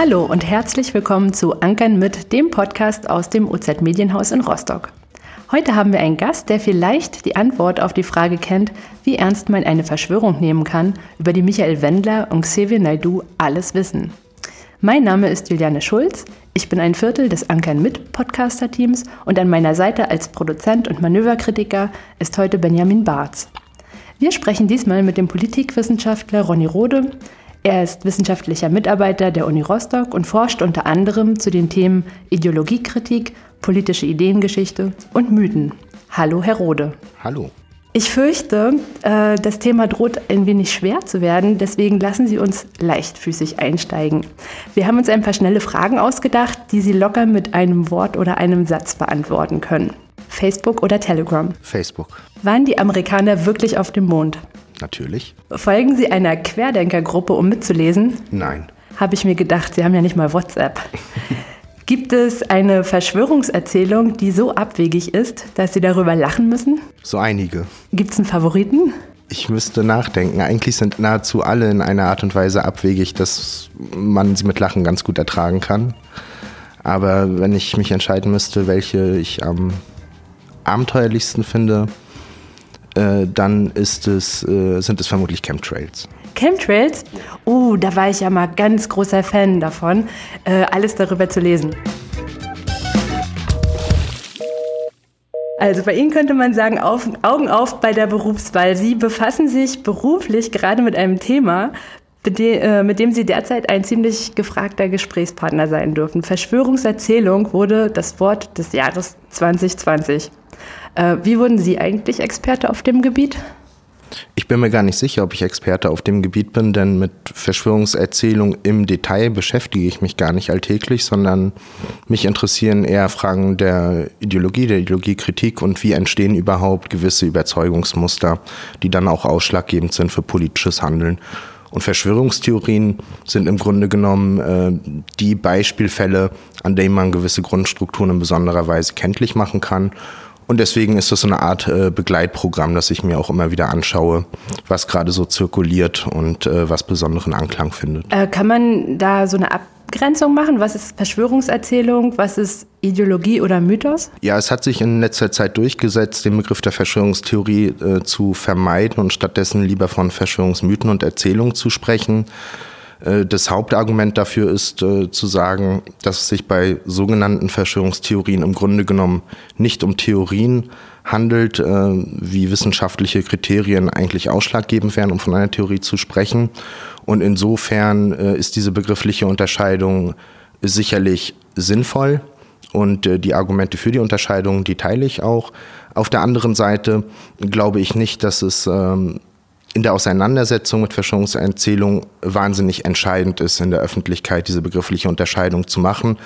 Hallo und herzlich willkommen zu Ankern mit, dem Podcast aus dem OZ Medienhaus in Rostock. Heute haben wir einen Gast, der vielleicht die Antwort auf die Frage kennt, wie ernst man eine Verschwörung nehmen kann, über die Michael Wendler und Xavier Naidu alles wissen. Mein Name ist Juliane Schulz. Ich bin ein Viertel des Ankern mit Podcaster-Teams und an meiner Seite als Produzent und Manöverkritiker ist heute Benjamin Barz. Wir sprechen diesmal mit dem Politikwissenschaftler Ronny Rode. Er ist wissenschaftlicher Mitarbeiter der Uni Rostock und forscht unter anderem zu den Themen Ideologiekritik, politische Ideengeschichte und Mythen. Hallo, Herr Rode. Hallo. Ich fürchte, äh, das Thema droht ein wenig schwer zu werden, deswegen lassen Sie uns leichtfüßig einsteigen. Wir haben uns ein paar schnelle Fragen ausgedacht, die Sie locker mit einem Wort oder einem Satz beantworten können. Facebook oder Telegram? Facebook. Waren die Amerikaner wirklich auf dem Mond? Natürlich. Folgen Sie einer Querdenkergruppe, um mitzulesen? Nein. Habe ich mir gedacht, Sie haben ja nicht mal WhatsApp. Gibt es eine Verschwörungserzählung, die so abwegig ist, dass Sie darüber lachen müssen? So einige. Gibt es einen Favoriten? Ich müsste nachdenken. Eigentlich sind nahezu alle in einer Art und Weise abwegig, dass man sie mit Lachen ganz gut ertragen kann. Aber wenn ich mich entscheiden müsste, welche ich am abenteuerlichsten finde, äh, dann ist es, äh, sind es vermutlich Chemtrails. Chemtrails? Oh, da war ich ja mal ganz großer Fan davon, äh, alles darüber zu lesen. Also bei Ihnen könnte man sagen, auf, Augen auf bei der Berufswahl. Sie befassen sich beruflich gerade mit einem Thema, mit dem Sie derzeit ein ziemlich gefragter Gesprächspartner sein dürfen. Verschwörungserzählung wurde das Wort des Jahres 2020. Äh, wie wurden Sie eigentlich Experte auf dem Gebiet? Ich bin mir gar nicht sicher, ob ich Experte auf dem Gebiet bin, denn mit Verschwörungserzählung im Detail beschäftige ich mich gar nicht alltäglich, sondern mich interessieren eher Fragen der Ideologie, der Ideologiekritik und wie entstehen überhaupt gewisse Überzeugungsmuster, die dann auch ausschlaggebend sind für politisches Handeln. Und Verschwörungstheorien sind im Grunde genommen äh, die Beispielfälle, an denen man gewisse Grundstrukturen in besonderer Weise kenntlich machen kann und deswegen ist das so eine Art äh, Begleitprogramm, das ich mir auch immer wieder anschaue, was gerade so zirkuliert und äh, was besonderen Anklang findet. Äh, kann man da so eine Abgrenzung machen? Was ist Verschwörungserzählung? Was ist Ideologie oder Mythos? Ja, es hat sich in letzter Zeit durchgesetzt, den Begriff der Verschwörungstheorie äh, zu vermeiden und stattdessen lieber von Verschwörungsmythen und Erzählungen zu sprechen. Äh, das Hauptargument dafür ist äh, zu sagen, dass es sich bei sogenannten Verschwörungstheorien im Grunde genommen nicht um Theorien handelt, äh, wie wissenschaftliche Kriterien eigentlich ausschlaggebend wären, um von einer Theorie zu sprechen. Und insofern ist diese begriffliche Unterscheidung sicherlich sinnvoll. Und die Argumente für die Unterscheidung, die teile ich auch. Auf der anderen Seite glaube ich nicht, dass es ähm, in der Auseinandersetzung mit Verschwörungserzählungen wahnsinnig entscheidend ist, in der Öffentlichkeit diese begriffliche Unterscheidung zu machen.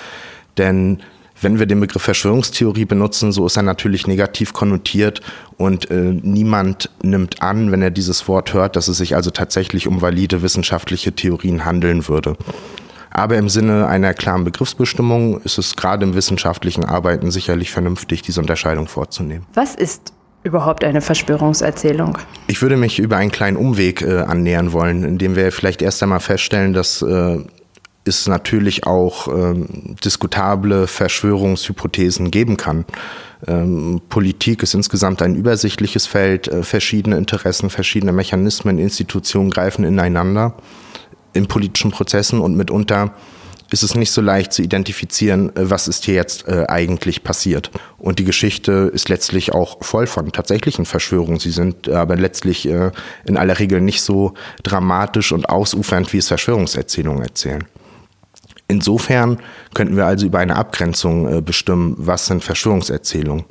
Denn wenn wir den Begriff Verschwörungstheorie benutzen, so ist er natürlich negativ konnotiert und äh, niemand nimmt an, wenn er dieses Wort hört, dass es sich also tatsächlich um valide wissenschaftliche Theorien handeln würde. Aber im Sinne einer klaren Begriffsbestimmung ist es gerade im wissenschaftlichen Arbeiten sicherlich vernünftig, diese Unterscheidung vorzunehmen. Was ist überhaupt eine Verschwörungserzählung? Ich würde mich über einen kleinen Umweg äh, annähern wollen, indem wir vielleicht erst einmal feststellen, dass äh, es natürlich auch ähm, diskutable Verschwörungshypothesen geben kann. Ähm, Politik ist insgesamt ein übersichtliches Feld, äh, verschiedene Interessen, verschiedene Mechanismen, Institutionen greifen ineinander in politischen Prozessen und mitunter ist es nicht so leicht zu identifizieren, äh, was ist hier jetzt äh, eigentlich passiert. Und die Geschichte ist letztlich auch voll von tatsächlichen Verschwörungen. Sie sind aber letztlich äh, in aller Regel nicht so dramatisch und ausufernd, wie es Verschwörungserzählungen erzählen. Insofern könnten wir also über eine Abgrenzung äh, bestimmen, was sind Verschwörungserzählungen.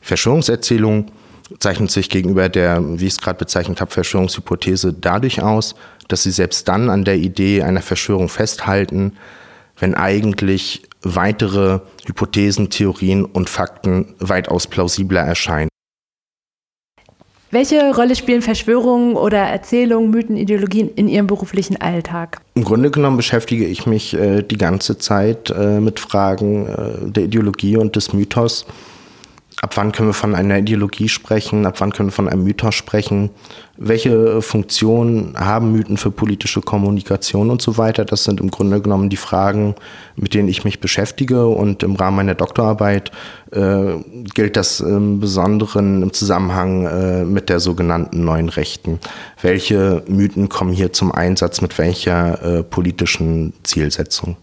Verschwörungserzählungen zeichnet sich gegenüber der, wie ich es gerade bezeichnet habe, Verschwörungshypothese dadurch aus, dass sie selbst dann an der Idee einer Verschwörung festhalten, wenn eigentlich weitere Hypothesen, Theorien und Fakten weitaus plausibler erscheinen. Welche Rolle spielen Verschwörungen oder Erzählungen, Mythen, Ideologien in Ihrem beruflichen Alltag? Im Grunde genommen beschäftige ich mich äh, die ganze Zeit äh, mit Fragen äh, der Ideologie und des Mythos ab wann können wir von einer Ideologie sprechen, ab wann können wir von einem Mythos sprechen, welche Funktion haben Mythen für politische Kommunikation und so weiter. Das sind im Grunde genommen die Fragen, mit denen ich mich beschäftige und im Rahmen meiner Doktorarbeit äh, gilt das im Besonderen im Zusammenhang äh, mit der sogenannten neuen Rechten. Welche Mythen kommen hier zum Einsatz mit welcher äh, politischen Zielsetzung?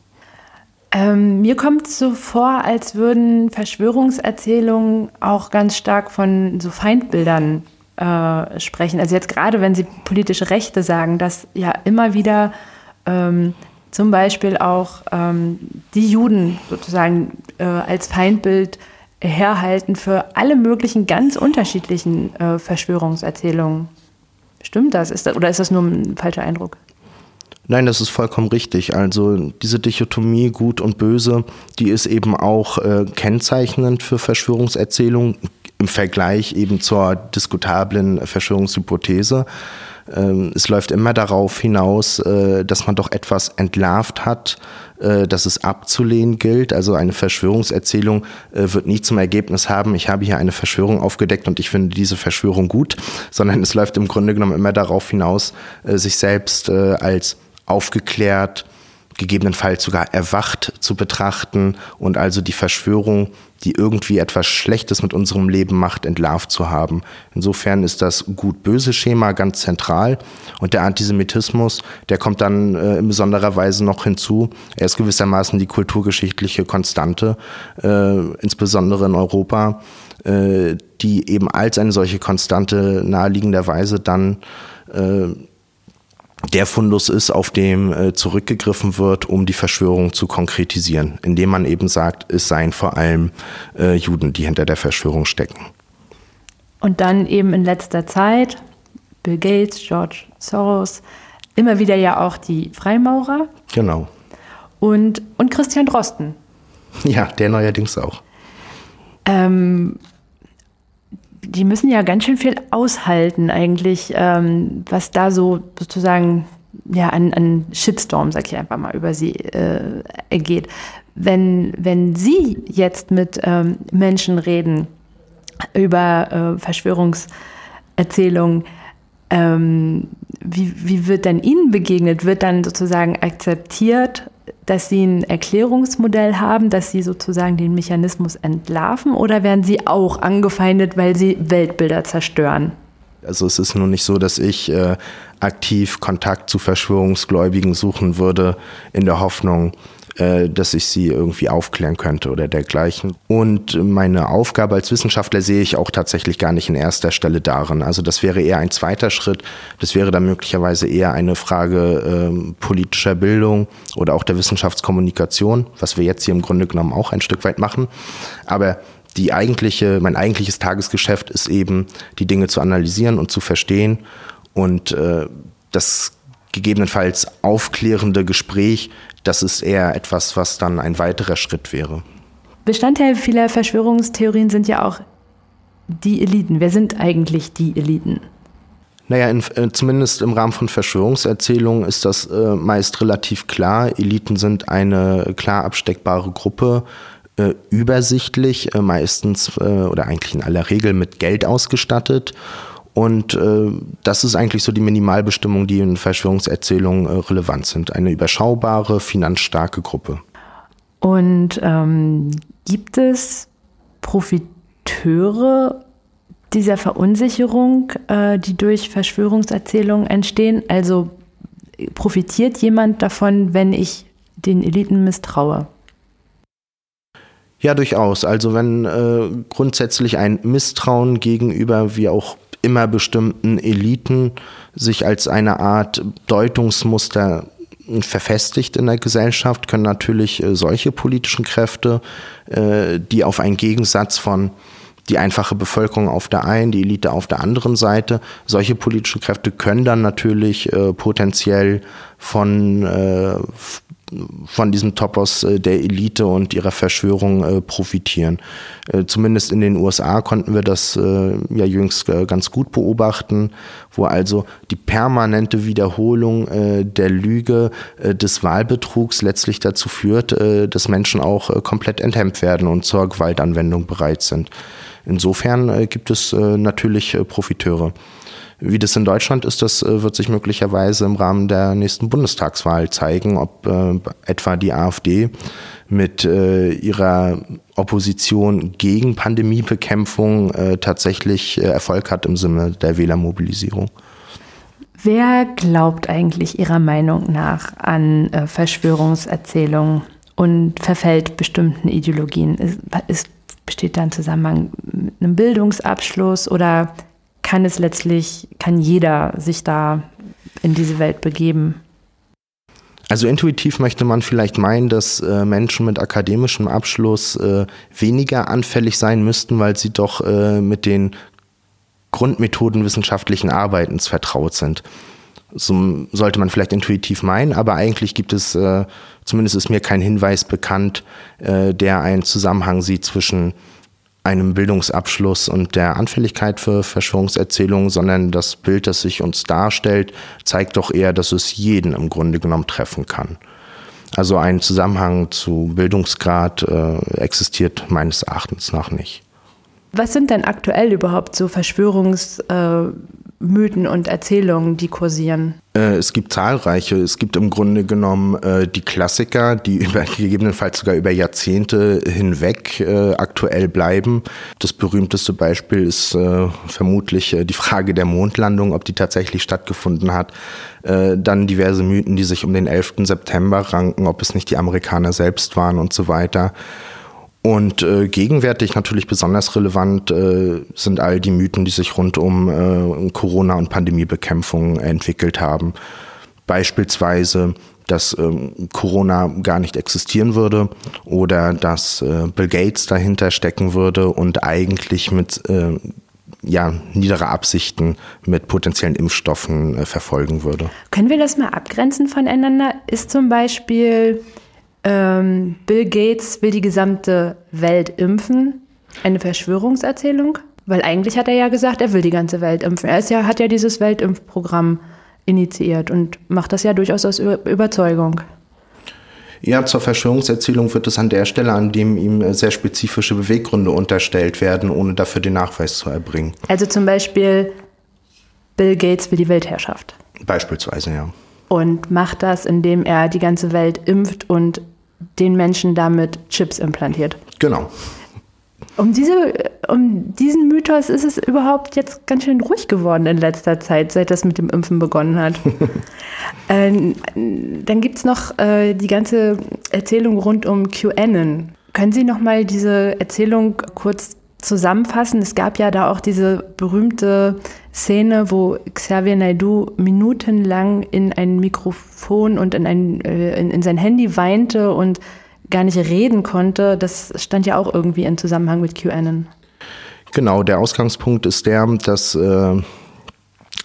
Ähm, mir kommt es so vor, als würden Verschwörungserzählungen auch ganz stark von so Feindbildern äh, sprechen. Also jetzt gerade, wenn Sie politische Rechte sagen, dass ja immer wieder ähm, zum Beispiel auch ähm, die Juden sozusagen äh, als Feindbild herhalten für alle möglichen ganz unterschiedlichen äh, Verschwörungserzählungen. Stimmt das? Ist das? Oder ist das nur ein falscher Eindruck? Nein, das ist vollkommen richtig. Also diese Dichotomie gut und böse, die ist eben auch äh, kennzeichnend für Verschwörungserzählungen im Vergleich eben zur diskutablen Verschwörungshypothese. Ähm, es läuft immer darauf hinaus, äh, dass man doch etwas entlarvt hat, äh, dass es abzulehnen gilt. Also eine Verschwörungserzählung äh, wird nie zum Ergebnis haben, ich habe hier eine Verschwörung aufgedeckt und ich finde diese Verschwörung gut, sondern es läuft im Grunde genommen immer darauf hinaus, sich selbst als aufgeklärt, gegebenenfalls sogar erwacht zu betrachten und also die Verschwörung, die irgendwie etwas Schlechtes mit unserem Leben macht, entlarvt zu haben. Insofern ist das gut-böse Schema ganz zentral und der Antisemitismus, der kommt dann äh, in besonderer Weise noch hinzu. Er ist gewissermaßen die kulturgeschichtliche Konstante, äh, insbesondere in Europa, äh, die eben als eine solche Konstante naheliegenderweise dann äh, der Fundus ist, auf dem äh, zurückgegriffen wird, um die Verschwörung zu konkretisieren, indem man eben sagt, es seien vor allem äh, Juden, die hinter der Verschwörung stecken. Und dann eben in letzter Zeit Bill Gates, George Soros, immer wieder ja auch die Freimaurer. Genau. Und, und Christian Drosten. Ja, der neuerdings auch. Ähm, die müssen ja ganz schön viel aushalten eigentlich, ähm, was da so sozusagen ja, an, an Shitstorm, sag ich einfach mal, über sie äh, ergeht. Wenn, wenn Sie jetzt mit ähm, Menschen reden über äh, Verschwörungserzählungen, ähm, wie, wie wird dann Ihnen begegnet? Wird dann sozusagen akzeptiert, dass Sie ein Erklärungsmodell haben, dass Sie sozusagen den Mechanismus entlarven oder werden Sie auch angefeindet, weil Sie Weltbilder zerstören? Also es ist nun nicht so, dass ich äh, aktiv Kontakt zu Verschwörungsgläubigen suchen würde in der Hoffnung, äh, dass ich sie irgendwie aufklären könnte oder dergleichen. Und meine Aufgabe als Wissenschaftler sehe ich auch tatsächlich gar nicht in erster Stelle darin. Also das wäre eher ein zweiter Schritt. Das wäre dann möglicherweise eher eine Frage äh, politischer Bildung oder auch der Wissenschaftskommunikation, was wir jetzt hier im Grunde genommen auch ein Stück weit machen. Aber die eigentliche, mein eigentliches Tagesgeschäft ist eben, die Dinge zu analysieren und zu verstehen und äh, das gegebenenfalls aufklärende Gespräch das ist eher etwas, was dann ein weiterer Schritt wäre. Bestandteil vieler Verschwörungstheorien sind ja auch die Eliten. Wer sind eigentlich die Eliten? Naja, in, äh, zumindest im Rahmen von Verschwörungserzählungen ist das äh, meist relativ klar. Eliten sind eine klar absteckbare Gruppe, äh, übersichtlich, äh, meistens äh, oder eigentlich in aller Regel mit Geld ausgestattet und äh, das ist eigentlich so die Minimalbestimmung, die in Verschwörungserzählungen äh, relevant sind. Eine überschaubare, finanzstarke Gruppe. Und ähm, gibt es Profiteure dieser Verunsicherung, äh, die durch Verschwörungserzählungen entstehen? Also profitiert jemand davon, wenn ich den Eliten misstraue? Ja, durchaus. Also wenn äh, grundsätzlich ein Misstrauen gegenüber, wie auch immer bestimmten Eliten sich als eine Art Deutungsmuster verfestigt in der Gesellschaft, können natürlich äh, solche politischen Kräfte, äh, die auf einen Gegensatz von die einfache Bevölkerung auf der einen, die Elite auf der anderen Seite. Solche politische Kräfte können dann natürlich äh, potenziell von von diesem Topos äh, der Elite und ihrer Verschwörung äh, profitieren. Äh, zumindest in den USA konnten wir das ja jüngst ganz gut beobachten, wo also die permanente Wiederholung der Lüge des Wahlbetrugs letztlich dazu führt, dass Menschen auch komplett enthemmt werden und zur Gewaltanwendung bereit sind. Insofern gibt es natürlich Profiteure. Wie das in Deutschland ist, das äh, wird sich möglicherweise im Rahmen der nächsten Bundestagswahl zeigen, ob äh, etwa die AfD mit äh, ihrer Opposition gegen Pandemiebekämpfung äh, tatsächlich äh, Erfolg hat im Sinne der Wählermobilisierung. Wer glaubt eigentlich Ihrer Meinung nach an äh, Verschwörungserzählungen und verfällt bestimmten Ideologien? Ist, ist, besteht da ein Zusammenhang mit einem Bildungsabschluss oder kann es letztlich, kann jeder sich da in diese Welt begeben? Also intuitiv möchte man vielleicht meinen, dass äh, Menschen mit akademischem Abschluss äh, weniger anfällig sein müssten, weil sie doch äh, mit den Grundmethoden wissenschaftlichen Arbeitens vertraut sind. So sollte man vielleicht intuitiv meinen, aber eigentlich gibt es, äh, zumindest ist mir kein Hinweis bekannt, äh, der einen Zusammenhang sieht zwischen einem Bildungsabschluss und der Anfälligkeit für Verschwörungserzählungen, sondern das Bild, das sich uns darstellt, zeigt doch eher, dass es jeden im Grunde genommen treffen kann. Also ein Zusammenhang zu Bildungsgrad äh, existiert meines Erachtens nach nicht. Was sind denn aktuell überhaupt so Verschwörungsmythen äh, und Erzählungen, die kursieren? Äh, es gibt zahlreiche. Es gibt im Grunde genommen äh, die Klassiker, die über, gegebenenfalls sogar über Jahrzehnte hinweg äh, aktuell bleiben. Das berühmteste Beispiel ist äh, vermutlich äh, die Frage der Mondlandung, ob die tatsächlich stattgefunden hat. dann diverse Mythen, die sich um den 11. September ranken, ob es nicht die Amerikaner selbst waren und so weiter. Und äh, gegenwärtig natürlich besonders relevant äh, sind all die Mythen, die sich rund um äh, Corona- und Pandemiebekämpfung entwickelt haben. Beispielsweise, dass ähm, Corona gar nicht existieren würde oder dass äh, Bill Gates dahinter stecken würde und eigentlich mit äh, ja, niedere Absichten mit potenziellen Impfstoffen äh, verfolgen würde. Können wir das mal abgrenzen voneinander? Ist zum Beispiel ähm, Bill Gates will die gesamte Welt impfen. Eine Verschwörungserzählung? Weil eigentlich hat er ja gesagt, er will die ganze Welt impfen. Er ja, hat ja dieses Weltimpfprogramm initiiert und macht das ja durchaus aus Überzeugung. Ja, zur Verschwörungserzählung wird es an der Stelle, an dem ihm sehr spezifische Beweggründe unterstellt werden, ohne dafür den Nachweis zu erbringen. Also zum Beispiel Bill Gates will die Weltherrschaft. Beispielsweise, ja. Und macht das, indem er die ganze Welt impft und den Menschen damit Chips implantiert. Genau. Um, diese, um diesen Mythos ist es überhaupt jetzt ganz schön ruhig geworden in letzter Zeit, seit das mit dem Impfen begonnen hat. ähm, dann gibt es noch äh, die ganze Erzählung rund um QAnon. Können Sie noch mal diese Erzählung kurz zusammenfassen? Es gab ja da auch diese berühmte Szene, wo Xavier Naidoo minutenlang in ein Mikrofon und in, ein, äh, in, in sein Handy weinte und gar nicht reden konnte. Das stand ja auch irgendwie in Zusammenhang mit QAnon. Genau, der Ausgangspunkt ist der, dass äh,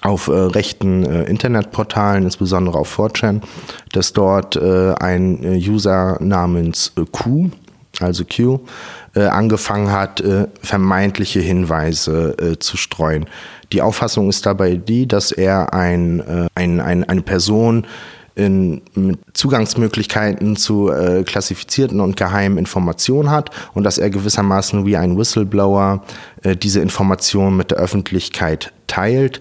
auf äh, rechten äh, Internetportalen, insbesondere auf 4chan, dass dort äh, ein äh, User namens Q, also Q, äh, angefangen hat, äh, vermeintliche Hinweise äh, zu streuen. Die Auffassung ist dabei die, dass er ein, äh, ein, ein, eine Person in, mit Zugangsmöglichkeiten zu äh, klassifizierten und geheimen Informationen hat und dass er gewissermaßen wie ein Whistleblower äh, diese Informationen mit der Öffentlichkeit teilt,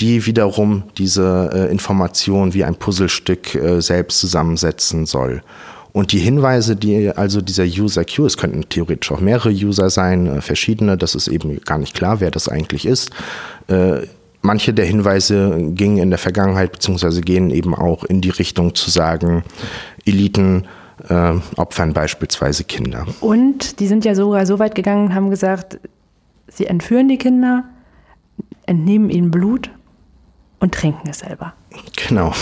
die wiederum diese äh, Information wie ein Puzzlestück äh, selbst zusammensetzen soll. Und die Hinweise, die also dieser User Q, es könnten theoretisch auch mehrere User sein, äh, verschiedene, das ist eben gar nicht klar, wer das eigentlich ist. Äh, manche der Hinweise gingen in der Vergangenheit beziehungsweise gehen eben auch in die Richtung zu sagen, Eliten äh, opfern beispielsweise Kinder. Und die sind ja sogar so weit gegangen und haben gesagt, sie entführen die Kinder, entnehmen ihnen Blut und trinken es selber. Genau.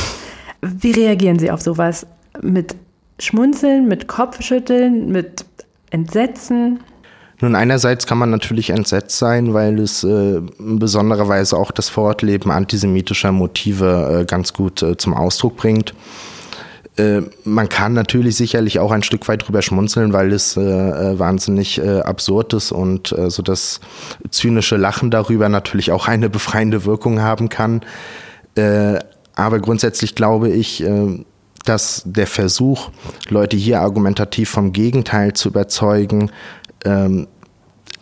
Wie reagieren Sie auf sowas? Mit Schmunzeln, mit Kopfschütteln, mit Entsetzen? Nun, einerseits kann man natürlich entsetzt sein, weil es äh, in besonderer Weise auch das Fortleben antisemitischer Motive äh, ganz gut äh, zum Ausdruck bringt. Äh, man kann natürlich sicherlich auch ein Stück weit drüber schmunzeln, weil es äh, äh, wahnsinnig absurd ist und so das zynische Lachen darüber natürlich auch eine befreiende Wirkung haben kann. aber grundsätzlich glaube ich, dass der Versuch, Leute hier argumentativ vom Gegenteil zu überzeugen, ähm,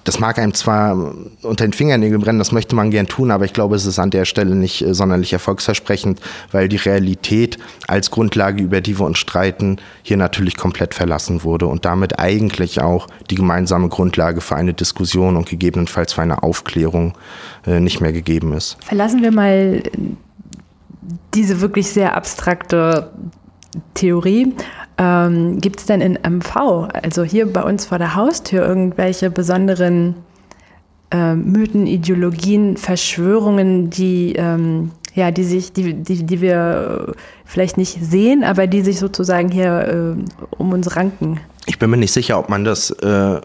das mag einem zwar unter den Fingernägeln brennen, das möchte man gern tun, aber ich glaube, es ist an der Stelle nicht äh, sonderlich erfolgsversprechend, weil die Realität als Grundlage, über die wir uns streiten, hier natürlich komplett verlassen wurde und damit eigentlich auch die gemeinsame Grundlage für eine Diskussion und gegebenenfalls für eine Aufklärung äh, nicht mehr gegeben ist. Verlassen wir mal diese wirklich sehr abstrakte Theorie. Ähm, Gibt es denn in MV, also hier bei uns vor der Haustür, irgendwelche besonderen äh, Mythen, Ideologien, Verschwörungen, die, ähm, ja, die, sich, die, die, die wir vielleicht nicht sehen, aber die sich sozusagen hier äh, um uns ranken? Ich bin mir nicht sicher, ob man das äh,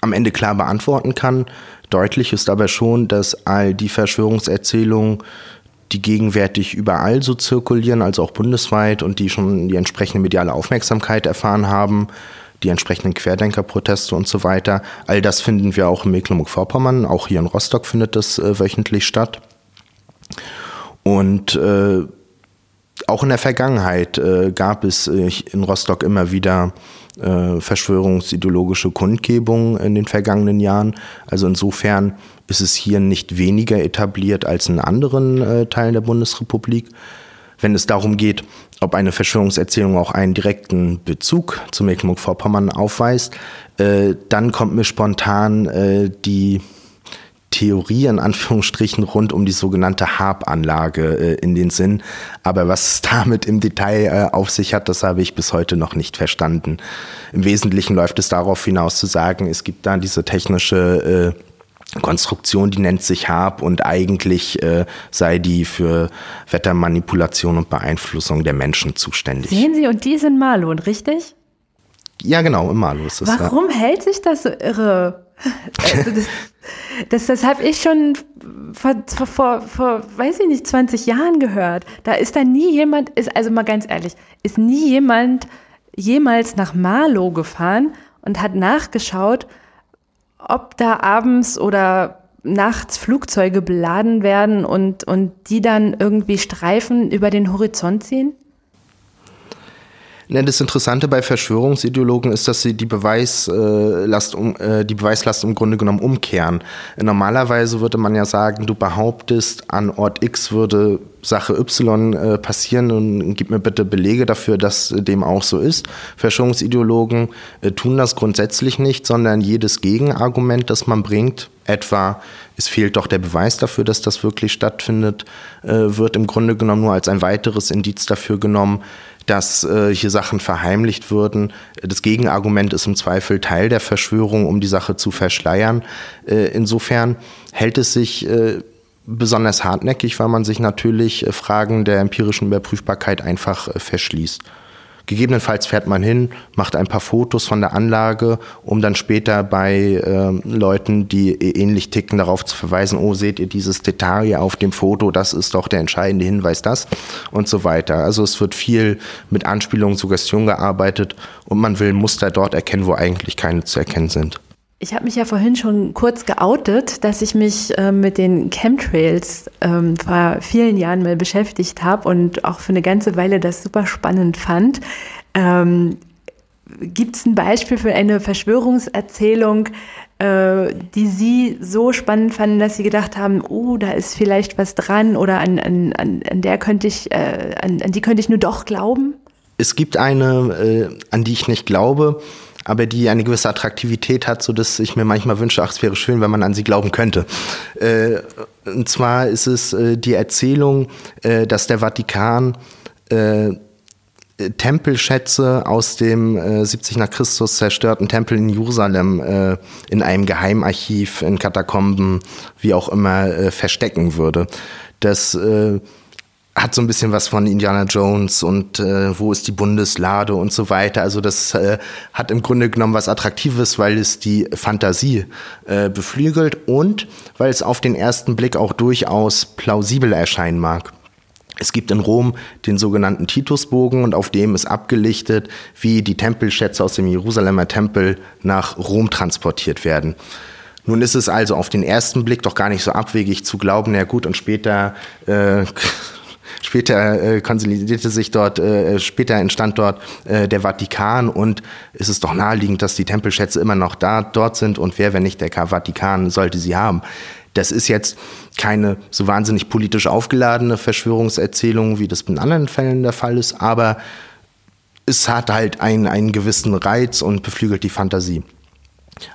am Ende klar beantworten kann. Deutlich ist aber schon, dass all die Verschwörungserzählungen die gegenwärtig überall so zirkulieren, also auch bundesweit und die schon die entsprechende mediale Aufmerksamkeit erfahren haben, die entsprechenden Querdenkerproteste und so weiter. All das finden wir auch in Mecklenburg-Vorpommern, auch hier in Rostock findet das äh, wöchentlich statt. Und äh, auch in der Vergangenheit äh, gab es äh, in Rostock immer wieder äh, verschwörungsideologische Kundgebungen in den vergangenen Jahren. Also insofern ist es hier nicht weniger etabliert als in anderen äh, Teilen der Bundesrepublik. Wenn es darum geht, ob eine Verschwörungserzählung auch einen direkten Bezug zu Mecklenburg-Vorpommern aufweist, äh, dann kommt mir spontan äh, die Theorie in Anführungsstrichen rund um die sogenannte Harp-Anlage äh, in den Sinn. Aber was es damit im Detail äh, auf sich hat, das habe ich bis heute noch nicht verstanden. Im Wesentlichen läuft es darauf hinaus zu sagen, es gibt da diese technische äh, Konstruktion, die nennt sich Harp und eigentlich äh, sei die für Wettermanipulation und Beeinflussung der Menschen zuständig. Sehen Sie, und die sind Malun, richtig? Ja, genau, im Malu ist es. Warum ja. hält sich das so irre? Also das, das, das habe ich schon vor, vor, vor, vor, weiß ich nicht, 20 Jahren gehört. Da ist da nie jemand, ist, also mal ganz ehrlich, ist nie jemand jemals nach Marlow gefahren und hat nachgeschaut, ob da abends oder nachts Flugzeuge beladen werden und, und die dann irgendwie Streifen über den Horizont ziehen? Das Interessante bei Verschwörungsideologen ist, dass sie die Beweislast, um, äh, die Beweislast im Grunde genommen umkehren. Normalerweise würde man ja sagen, du behauptest, an Ort X würde Sache Y äh, passieren und gib mir bitte Belege dafür, dass dem auch so ist. Verschwörungsideologen äh, tun das grundsätzlich nicht, sondern jedes Gegenargument, das man bringt, etwa es fehlt doch der Beweis dafür, dass das wirklich stattfindet, wird im Grunde genommen nur als ein weiteres Indiz dafür genommen, dass äh, hier Sachen verheimlicht würden. Das Gegenargument ist im Zweifel Teil der Verschwörung, um die Sache zu verschleiern. Äh, insofern hält es sich äh, besonders hartnäckig, weil man sich natürlich äh, Fragen der empirischen Überprüfbarkeit einfach äh, verschließt. Gegebenenfalls fährt man hin, macht ein paar Fotos von der Anlage, um dann später bei äh, Leuten, die ähnlich ticken, darauf zu verweisen, oh, seht ihr dieses Detail hier auf dem Foto, das ist doch der entscheidende Hinweis, das und so weiter. Also es wird viel mit Anspielung, Suggestion gearbeitet und man will Muster dort erkennen, wo eigentlich keine zu erkennen sind. Ich habe mich ja vorhin schon kurz geoutet, dass ich mich äh, mit den Chemtrails ähm, vor vielen Jahren mal beschäftigt habe und auch für eine ganze Weile das super spannend fand. Ähm, Gibt es ein Beispiel für eine Verschwörungserzählung, äh, die Sie so spannend fanden, dass Sie gedacht haben, oh, da ist vielleicht was dran oder an, an, an der könnte ich, äh, an, an die könnte ich nur doch glauben? Es gibt eine, äh, an die ich nicht glaube aber die eine gewisse Attraktivität hat, so dass ich mir manchmal wünsche, ach, es wäre schön, wenn man an sie glauben könnte. Äh, und zwar ist es äh, die Erzählung, äh, dass der Vatikan äh, Tempelschätze aus dem äh, 70 nach Christus zerstörten Tempel in Jerusalem äh, in einem Geheimarchiv, in Katakomben, wie auch immer, äh, verstecken würde. Das äh, hat so ein bisschen was von Indiana Jones und äh, wo ist die Bundeslade und so weiter. Also das äh, hat im Grunde genommen was Attraktives, weil es die Fantasie äh, beflügelt und weil es auf den ersten Blick auch durchaus plausibel erscheinen mag. Es gibt in Rom den sogenannten Titusbogen und auf dem ist abgelichtet, wie die Tempelschätze aus dem Jerusalemer Tempel nach Rom transportiert werden. Nun ist es also auf den ersten Blick doch gar nicht so abwegig zu glauben, na gut, und später äh, später äh, konsolidierte sich dort, äh, später entstand dort äh, der Vatikan und es ist doch naheliegend, dass die Tempelschätze immer noch da, dort sind und wer, wenn nicht der Vatikan, sollte sie haben. Das ist jetzt keine so wahnsinnig politisch aufgeladene Verschwörungserzählung, wie das in anderen Fällen der Fall ist, aber es hat halt einen, einen gewissen Reiz und beflügelt die Fantasie.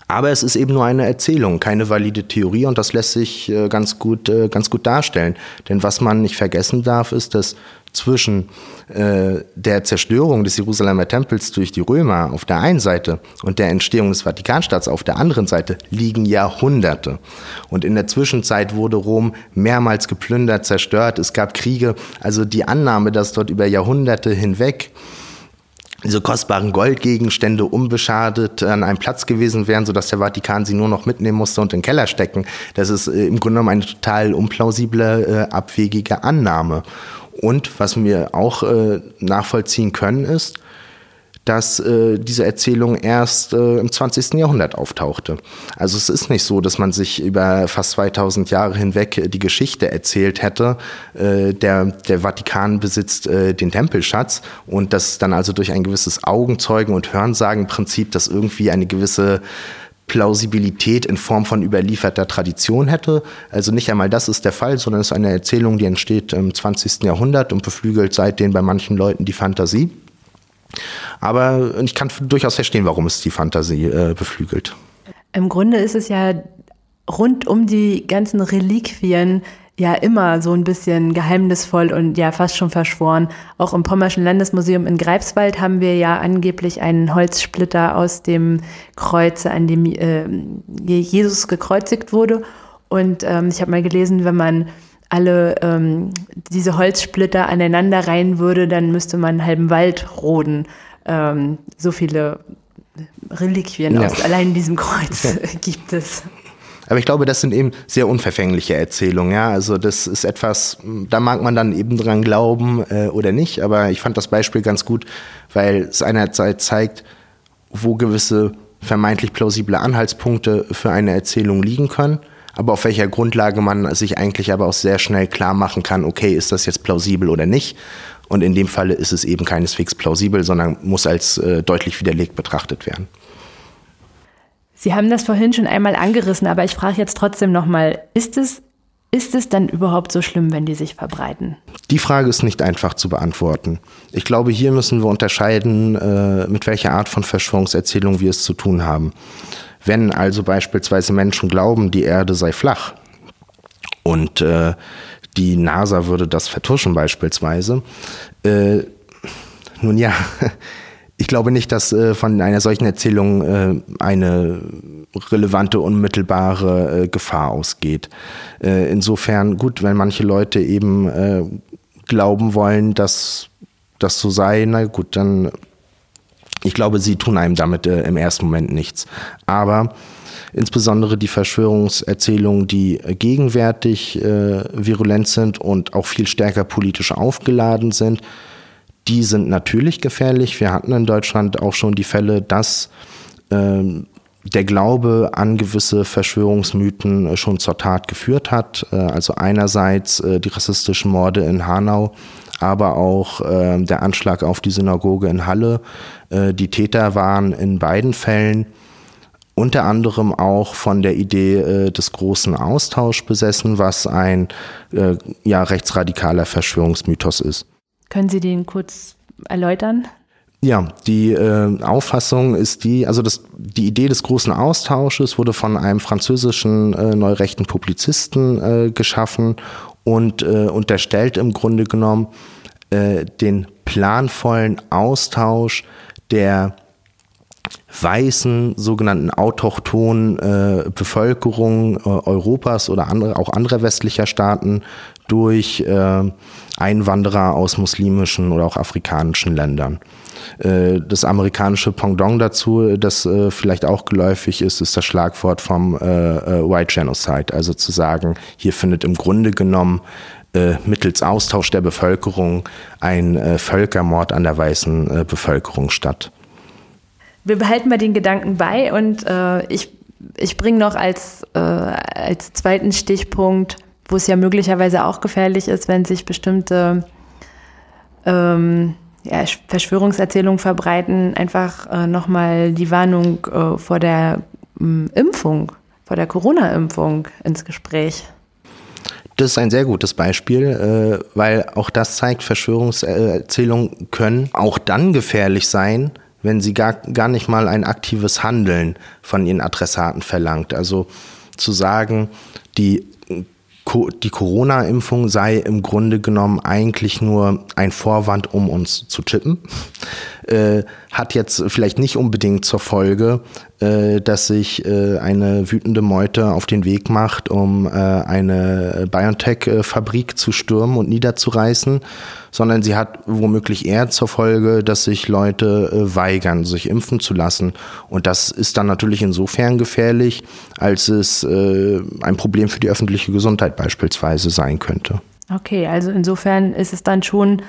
Aber es ist eben nur eine Erzählung, keine valide Theorie und das lässt sich äh, ganz, gut, äh, ganz gut darstellen. Denn was man nicht vergessen darf, ist, dass zwischen äh, der Zerstörung des Jerusalemer Tempels durch die Römer auf der einen Seite und der Entstehung des Vatikanstaats auf der anderen Seite liegen Jahrhunderte. Und in der Zwischenzeit wurde Rom mehrmals geplündert, zerstört, es gab Kriege. Also die Annahme, dass dort über Jahrhunderte hinweg diese kostbaren Goldgegenstände unbeschadet an einem Platz gewesen wären, sodass der Vatikan sie nur noch mitnehmen musste und in den Keller stecken. Das ist äh, im Grunde genommen eine total unplausible, äh, abwegige Annahme. Und was wir auch äh, nachvollziehen können, ist, dass äh, diese Erzählung erst äh, im 20. Jahrhundert auftauchte. Also es ist nicht so, dass man sich über fast 2000 Jahre hinweg äh, die Geschichte erzählt hätte, äh, der, der Vatikan besitzt äh, den Tempelschatz und dass dann also durch ein gewisses Augenzeugen- und Hörensagenprinzip das irgendwie eine gewisse Plausibilität in Form von überlieferter Tradition hätte. Also nicht einmal das ist der Fall, sondern es ist eine Erzählung, die entsteht im 20. Jahrhundert und beflügelt seitdem bei manchen Leuten die Fantasie. Aber ich kann durchaus verstehen, warum es die Fantasie äh, beflügelt. Im Grunde ist es ja rund um die ganzen Reliquien ja immer so ein bisschen geheimnisvoll und ja fast schon verschworen. Auch im Pommerschen Landesmuseum in Greifswald haben wir ja angeblich einen Holzsplitter aus dem Kreuz, an dem äh, Jesus gekreuzigt wurde. Und ähm, ich habe mal gelesen, wenn man alle ähm, diese Holzsplitter aneinander reihen würde, dann müsste man einen halben Wald roden. Ähm, so viele Reliquien ja. aus allein diesem Kreuz gibt es. Aber ich glaube, das sind eben sehr unverfängliche Erzählungen. Ja, also das ist etwas, da mag man dann eben dran glauben äh, oder nicht. Aber ich fand das Beispiel ganz gut, weil es einerseits zeigt, wo gewisse vermeintlich plausible Anhaltspunkte für eine Erzählung liegen können aber auf welcher Grundlage man sich eigentlich aber auch sehr schnell klar machen kann, okay, ist das jetzt plausibel oder nicht? Und in dem Falle ist es eben keineswegs plausibel, sondern muss als äh, deutlich widerlegt betrachtet werden. Sie haben das vorhin schon einmal angerissen, aber ich frage jetzt trotzdem nochmal, ist es, ist es dann überhaupt so schlimm, wenn die sich verbreiten? Die Frage ist nicht einfach zu beantworten. Ich glaube, hier müssen wir unterscheiden, äh, mit welcher Art von Verschwörungserzählung wir es zu tun haben. Wenn also beispielsweise Menschen glauben, die Erde sei flach und äh, die NASA würde das vertuschen beispielsweise, äh, nun ja, ich glaube nicht, dass äh, von einer solchen Erzählung äh, eine relevante, unmittelbare äh, Gefahr ausgeht. Äh, insofern gut, wenn manche Leute eben äh, glauben wollen, dass das so sei, na gut, dann ich glaube, sie tun einem damit äh, im ersten Moment nichts. Aber insbesondere die Verschwörungserzählungen, die gegenwärtig äh, virulent sind und auch viel stärker politisch aufgeladen sind, die sind natürlich gefährlich. Wir hatten in Deutschland auch schon die Fälle, dass ähm, der Glaube an gewisse Verschwörungsmythen äh, schon zur Tat geführt hat. Äh, also einerseits äh, die rassistischen Morde in Hanau, aber auch äh, der Anschlag auf die Synagoge in Halle. Die Täter waren in beiden Fällen unter anderem auch von der Idee des großen Austauschs besessen, was ein ja, rechtsradikaler Verschwörungsmythos ist. Können Sie den kurz erläutern? Ja, die äh, Auffassung ist die, also das, die Idee des großen Austausches wurde von einem französischen äh, neurechten Publizisten äh, geschaffen und äh, unterstellt im Grunde genommen äh, den planvollen Austausch der weißen, sogenannten autochthonen äh, Bevölkerung äh, Europas oder andere, auch anderer westlicher Staaten durch äh, Einwanderer aus muslimischen oder auch afrikanischen Ländern. Äh, das amerikanische Pendant dazu, das äh, vielleicht auch geläufig ist, ist das Schlagwort vom äh, White Genocide. Also zu sagen, hier findet im Grunde genommen mittels Austausch der Bevölkerung ein Völkermord an der weißen Bevölkerung statt. Wir behalten mal den Gedanken bei und ich, ich bringe noch als, als zweiten Stichpunkt, wo es ja möglicherweise auch gefährlich ist, wenn sich bestimmte ähm, ja, Verschwörungserzählungen verbreiten, einfach äh, nochmal die Warnung äh, vor der äh, Impfung, vor der Corona-Impfung ins Gespräch. Das ist ein sehr gutes Beispiel, äh, weil auch das zeigt, Verschwörungserzählungen können auch dann gefährlich sein, wenn sie gar, gar nicht mal ein aktives Handeln von ihren Adressaten verlangt. Also zu sagen, die die Corona-Impfung sei im Grunde genommen eigentlich nur ein Vorwand, um uns zu chippen. Äh, hat jetzt vielleicht nicht unbedingt zur Folge, dass sich äh, eine wütende Meute auf den Weg macht, um äh, eine BioNTech-Fabrik zu stürmen und niederzureißen, sondern sie hat womöglich eher zur Folge, dass sich Leute äh, weigern, sich impfen zu lassen. Und das ist dann natürlich insofern gefährlich, als es äh, ein Problem für die öffentliche Gesundheit beispielsweise sein könnte. Okay, also insofern ist es dann schon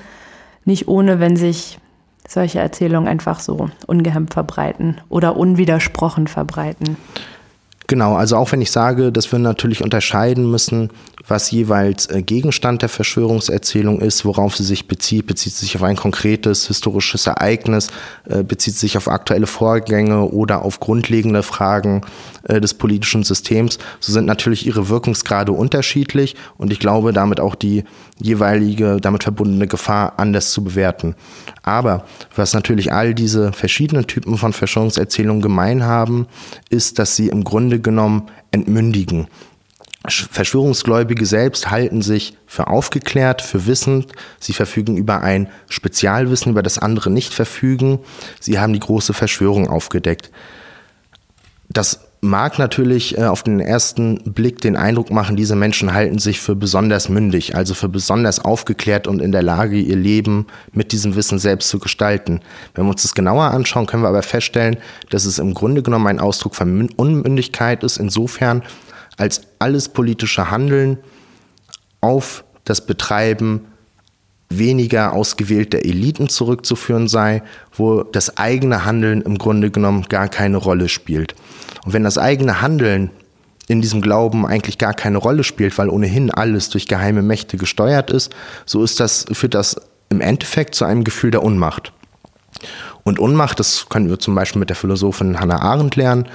nicht ohne, wenn sich solche Erzählungen einfach so ungehemmt verbreiten oder unwidersprochen verbreiten. Genau, also auch wenn ich sage, dass wir natürlich unterscheiden müssen, was jeweils äh, Gegenstand der Verschwörungserzählung ist, worauf sie sich bezieht, bezieht sich auf ein konkretes historisches Ereignis, äh, bezieht sich auf aktuelle Vorgänge oder auf grundlegende Fragen äh, des politischen Systems, so sind natürlich ihre Wirkungsgrade unterschiedlich und ich glaube damit auch die jeweilige damit verbundene Gefahr anders zu bewerten. Aber was natürlich all diese verschiedenen Typen von Verschwörungserzählungen gemein haben, ist, dass sie im Grunde genommen entmündigen. Verschwörungsgläubige selbst halten sich für aufgeklärt, für wissend. Sie verfügen über ein Spezialwissen, über das andere nicht verfügen. Sie haben die große Verschwörung aufgedeckt. Das mag natürlich äh, auf den ersten Blick den Eindruck machen, diese Menschen halten sich für besonders mündig, also für besonders aufgeklärt und in der Lage, ihr Leben mit diesem Wissen selbst zu gestalten. Wenn wir uns das genauer anschauen, können wir aber feststellen, dass es im Grunde genommen ein Ausdruck von Unmündigkeit ist, insofern, als alles politische Handeln auf das Betreiben weniger ausgewählter Eliten zurückzuführen sei, wo das eigene Handeln im Grunde genommen gar keine Rolle spielt. Und wenn das eigene Handeln in diesem Glauben eigentlich gar keine Rolle spielt, weil ohnehin alles durch geheime Mächte gesteuert ist, so ist das, führt das im Endeffekt zu einem Gefühl der Unmacht. Und Unmacht, das können wir zum Beispiel mit der Philosophin Hannah Arendt lernen,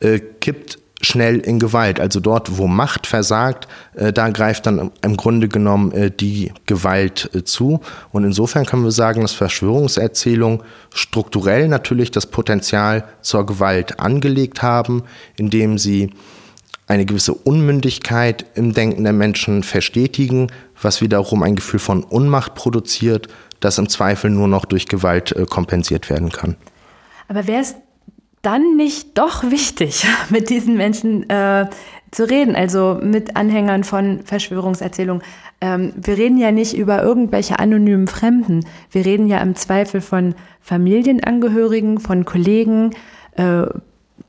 äh, kippt schnell in Gewalt. Also dort, wo Macht versagt, äh, da greift dann im Grunde genommen äh, die Gewalt äh, zu. Und insofern können wir sagen, dass Verschwörungserzählungen strukturell natürlich das Potenzial zur Gewalt angelegt haben, indem sie eine gewisse Unmündigkeit im Denken der Menschen verstetigen, was wiederum ein Gefühl von Unmacht produziert, das im Zweifel nur noch durch Gewalt kompensiert werden kann. Aber wer ist dann nicht doch wichtig, mit diesen Menschen äh, zu reden, also mit Anhängern von Verschwörungserzählungen. Ähm, wir reden ja nicht über irgendwelche anonymen Fremden. Wir reden ja im Zweifel von Familienangehörigen, von Kollegen, äh,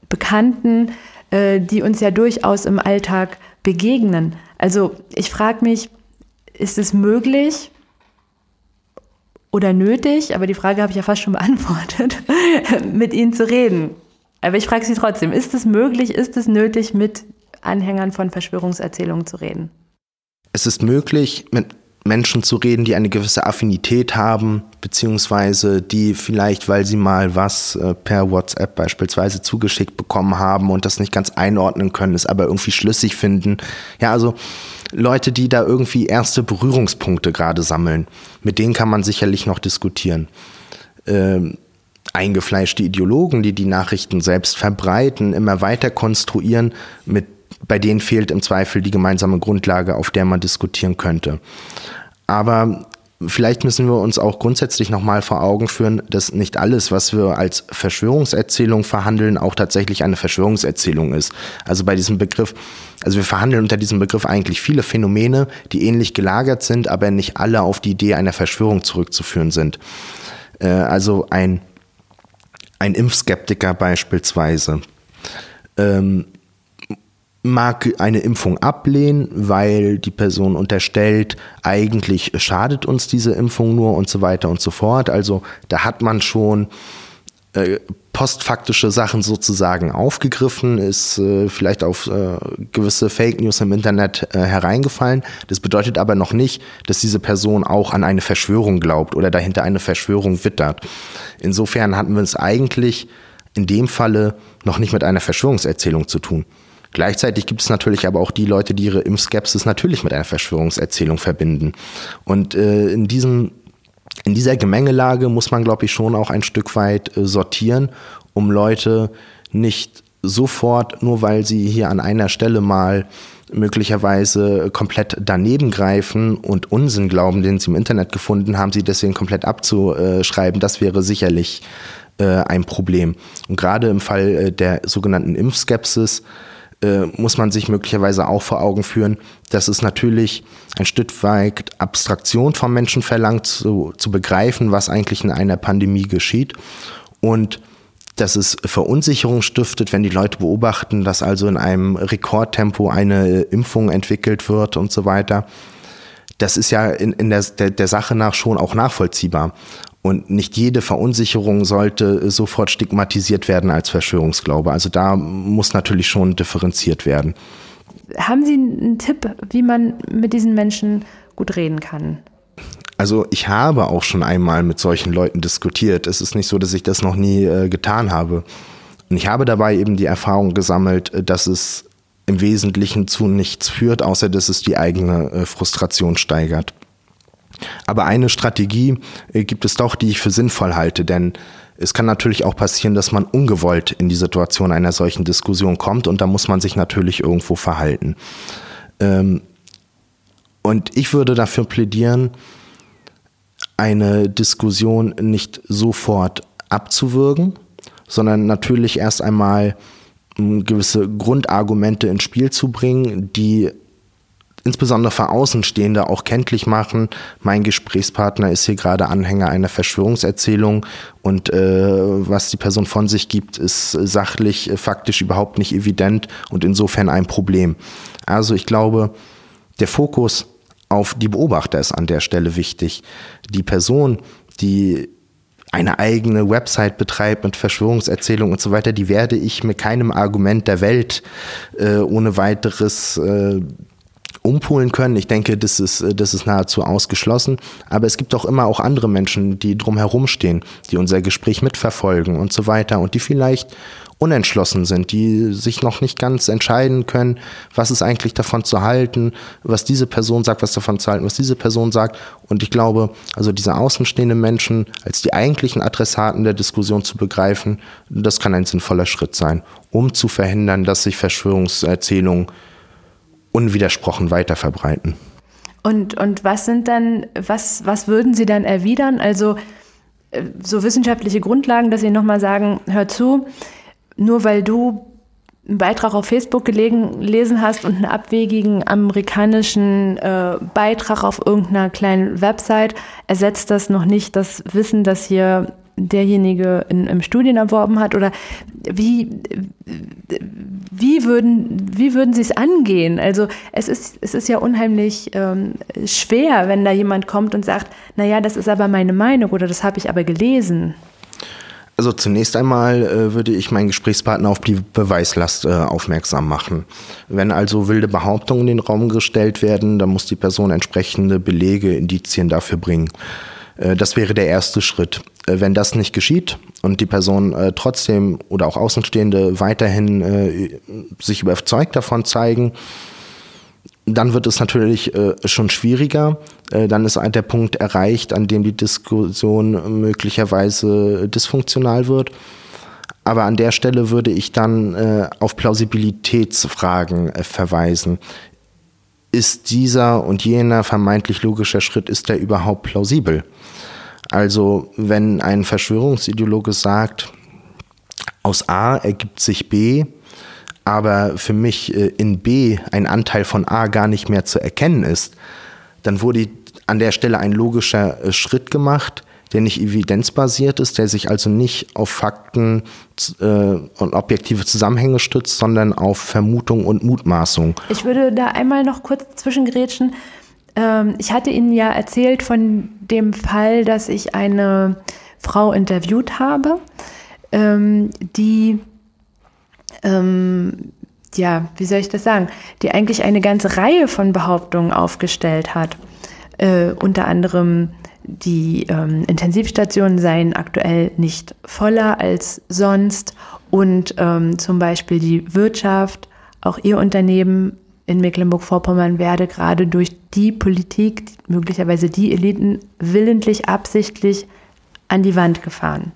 Bekannten, äh, die uns ja durchaus im Alltag begegnen. Also ich frage mich, ist es möglich, oder nötig, aber die Frage habe ich ja fast schon beantwortet, mit ihnen zu reden. Aber ich frage Sie trotzdem, ist es möglich, ist es nötig, mit Anhängern von Verschwörungserzählungen zu reden? Es ist möglich, mit Menschen zu reden, die eine gewisse Affinität haben, beziehungsweise die vielleicht, weil sie mal was äh, per WhatsApp beispielsweise zugeschickt bekommen haben und das nicht ganz einordnen können, es aber irgendwie schlüssig finden. Ja, also Leute, die da irgendwie erste Berührungspunkte gerade sammeln, mit denen kann man sicherlich noch diskutieren. Ähm, eingefleischte Ideologen, die die Nachrichten selbst verbreiten, immer weiter konstruieren, mit, bei denen fehlt im Zweifel die gemeinsame Grundlage, auf der man diskutieren könnte. Aber vielleicht müssen wir uns auch grundsätzlich nochmal vor Augen führen, dass nicht alles, was wir als Verschwörungserzählung verhandeln, auch tatsächlich eine Verschwörungserzählung ist. Also bei diesem Begriff, also wir verhandeln unter diesem Begriff eigentlich viele Phänomene, die ähnlich gelagert sind, aber nicht alle auf die Idee einer Verschwörung zurückzuführen sind. Äh, also ein ein Impfskeptiker beispielsweise ähm, mag eine Impfung ablehnen, weil die Person unterstellt, eigentlich schadet uns diese Impfung nur und so weiter und so fort. Also da hat man schon äh, postfaktische Sachen sozusagen aufgegriffen, ist äh, vielleicht auf äh, gewisse Fake News im Internet äh, hereingefallen. Das bedeutet aber noch nicht, dass diese Person auch an eine Verschwörung glaubt oder dahinter eine Verschwörung wittert. Insofern hatten wir es eigentlich in dem Falle noch nicht mit einer Verschwörungserzählung zu tun. Gleichzeitig gibt es natürlich aber auch die Leute, die ihre Impfskepsis natürlich mit einer Verschwörungserzählung verbinden. Und äh, in diesem in dieser Gemengelage muss man, glaube ich, schon auch ein Stück weit äh, sortieren, um Leute nicht sofort, nur weil sie hier an einer Stelle mal möglicherweise komplett daneben greifen und Unsinn glauben, den sie im Internet gefunden haben, sie deswegen komplett abzuschreiben, das wäre sicherlich äh, ein Problem. Und gerade im Fall äh, der sogenannten Impfskepsis äh, muss man sich möglicherweise auch vor Augen führen, dass es natürlich ein Stück weit Abstraktion vom Menschen verlangt, zu, zu begreifen, was eigentlich in einer Pandemie geschieht. Und dass es Verunsicherung stiftet, wenn die Leute beobachten, dass also in einem Rekordtempo eine Impfung entwickelt wird und so weiter. Das ist ja in, in der, der, der Sache nach schon auch nachvollziehbar. Und nicht jede Verunsicherung sollte sofort stigmatisiert werden als Verschwörungsglaube. Also da muss natürlich schon differenziert werden. Haben Sie einen Tipp, wie man mit diesen Menschen gut reden kann? Also ich habe auch schon einmal mit solchen Leuten diskutiert. Es ist nicht so, dass ich das noch nie äh, getan habe. Und ich habe dabei eben die Erfahrung gesammelt, äh, dass es im Wesentlichen zu nichts führt, außer dass es die eigene äh, Frustration steigert. Aber eine Strategie äh, gibt es doch, die ich für sinnvoll halte, denn es kann natürlich auch passieren, dass man ungewollt in die Situation einer solchen Diskussion kommt und da muss man sich natürlich irgendwo verhalten. Ähm, und ich würde dafür plädieren, eine Diskussion nicht sofort abzuwürgen, sondern natürlich erst einmal hm, gewisse Grundargumente ins Spiel zu bringen, die insbesondere für Außenstehende auch kenntlich machen, mein Gesprächspartner ist hier gerade Anhänger einer Verschwörungserzählung und äh, was die Person von sich gibt, ist sachlich, äh, faktisch überhaupt nicht evident und insofern ein Problem. Also ich glaube, der Fokus auf die Beobachter ist an der Stelle wichtig. Die Person, die eine eigene Website betreibt mit Verschwörungserzählungen und so weiter, die werde ich mit keinem Argument der Welt äh, ohne weiteres äh, umpolen können. Ich denke, das ist, äh, das ist nahezu ausgeschlossen. Aber es gibt auch immer auch andere Menschen, die drumherum stehen, die unser Gespräch mitverfolgen und so weiter und die vielleicht unentschlossen sind, die sich noch nicht ganz entscheiden können, was ist eigentlich davon zu halten, was diese Person sagt, was davon zu halten, was diese Person sagt. Und ich glaube, also diese außenstehenden Menschen als die eigentlichen Adressaten der Diskussion zu begreifen, das kann ein sinnvoller Schritt sein, um zu verhindern, dass sich Verschwörungserzählungen unwidersprochen weiter verbreiten. Und, und was sind dann, was, was würden Sie dann erwidern? Also äh, so wissenschaftliche Grundlagen, dass Sie nochmal sagen, hör zu, nur weil du einen Beitrag auf Facebook gelegen, gelesen hast und einen abwegigen amerikanischen äh, Beitrag auf irgendeiner kleinen Website, ersetzt das noch nicht das Wissen, das hier derjenige in, im Studien erworben hat? Oder wie, wie, würden, wie würden Sie es angehen? Also es ist, es ist ja unheimlich ähm, schwer, wenn da jemand kommt und sagt, naja, das ist aber meine Meinung oder das habe ich aber gelesen. Also zunächst einmal äh, würde ich meinen Gesprächspartner auf die Beweislast äh, aufmerksam machen. Wenn also wilde Behauptungen in den Raum gestellt werden, dann muss die Person entsprechende Belege, Indizien dafür bringen. Äh, das wäre der erste Schritt. Äh, wenn das nicht geschieht und die Person äh, trotzdem oder auch Außenstehende weiterhin äh, sich überzeugt davon zeigen, dann wird es natürlich äh, schon schwieriger. Äh, dann ist der Punkt erreicht, an dem die Diskussion möglicherweise dysfunktional wird. Aber an der Stelle würde ich dann äh, auf Plausibilitätsfragen verweisen. Ist dieser und jener vermeintlich logischer Schritt, ist der überhaupt plausibel? Also wenn ein Verschwörungsideologe sagt, aus A ergibt sich B, aber für mich äh, in B ein Anteil von A gar nicht mehr zu erkennen ist, dann wurde an der Stelle ein logischer äh, Schritt gemacht, der nicht evidenzbasiert ist, der sich also nicht auf Fakten äh, und objektive Zusammenhänge stützt, sondern auf Vermutung und Mutmaßung. Ich würde da einmal noch kurz zwischengrätschen. Ähm, ich hatte Ihnen ja erzählt von dem Fall, dass ich eine Frau interviewt habe, ähm, die, ähm, ja, wie soll ich das sagen, die eigentlich eine ganze Reihe von Behauptungen aufgestellt hat. Äh, unter anderem die ähm, Intensivstationen seien aktuell nicht voller als sonst und ähm, zum Beispiel die Wirtschaft, auch ihr Unternehmen in Mecklenburg-Vorpommern werde gerade durch die Politik, möglicherweise die Eliten, willentlich, absichtlich an die Wand gefahren.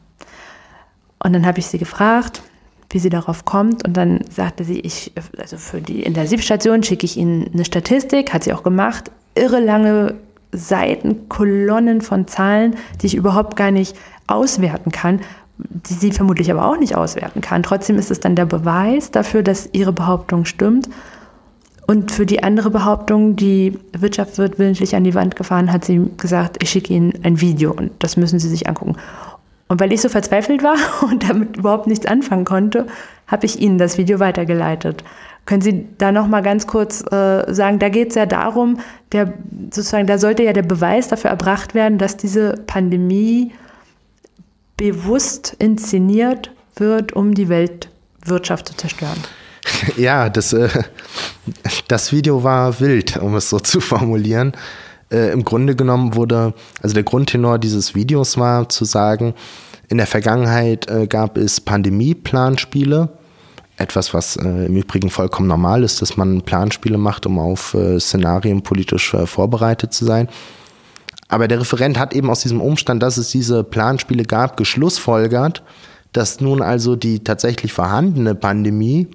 Und dann habe ich sie gefragt, wie sie darauf kommt. Und dann sagte sie, ich, also für die Intensivstation schicke ich Ihnen eine Statistik, hat sie auch gemacht, irre lange Seiten, Kolonnen von Zahlen, die ich überhaupt gar nicht auswerten kann, die sie vermutlich aber auch nicht auswerten kann. Trotzdem ist es dann der Beweis dafür, dass ihre Behauptung stimmt. Und für die andere Behauptung, die Wirtschaft wird willentlich an die Wand gefahren, hat sie gesagt, ich schicke Ihnen ein Video und das müssen Sie sich angucken. Und weil ich so verzweifelt war und damit überhaupt nichts anfangen konnte, habe ich Ihnen das Video weitergeleitet. Können Sie da noch mal ganz kurz äh, sagen, da geht es ja darum, der, sozusagen, da sollte ja der Beweis dafür erbracht werden, dass diese Pandemie bewusst inszeniert wird, um die Weltwirtschaft zu zerstören. Ja, das, äh, das Video war wild, um es so zu formulieren. Äh, Im Grunde genommen wurde, also der Grundtenor dieses Videos war zu sagen, in der Vergangenheit äh, gab es Pandemie-Planspiele etwas, was äh, im Übrigen vollkommen normal ist, dass man Planspiele macht, um auf äh, Szenarien politisch äh, vorbereitet zu sein. Aber der Referent hat eben aus diesem Umstand, dass es diese Planspiele gab, geschlussfolgert, dass nun also die tatsächlich vorhandene Pandemie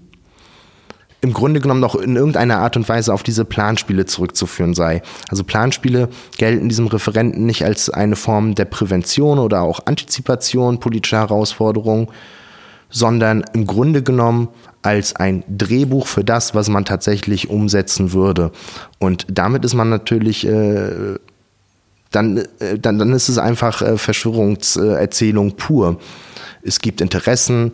im Grunde genommen noch in irgendeiner Art und Weise auf diese Planspiele zurückzuführen sei. Also Planspiele gelten diesem Referenten nicht als eine Form der Prävention oder auch Antizipation politischer Herausforderungen, sondern im Grunde genommen als ein Drehbuch für das, was man tatsächlich umsetzen würde. Und damit ist man natürlich, äh, dann, äh, dann, dann ist es einfach äh, Verschwörungserzählung pur. Es gibt Interessen,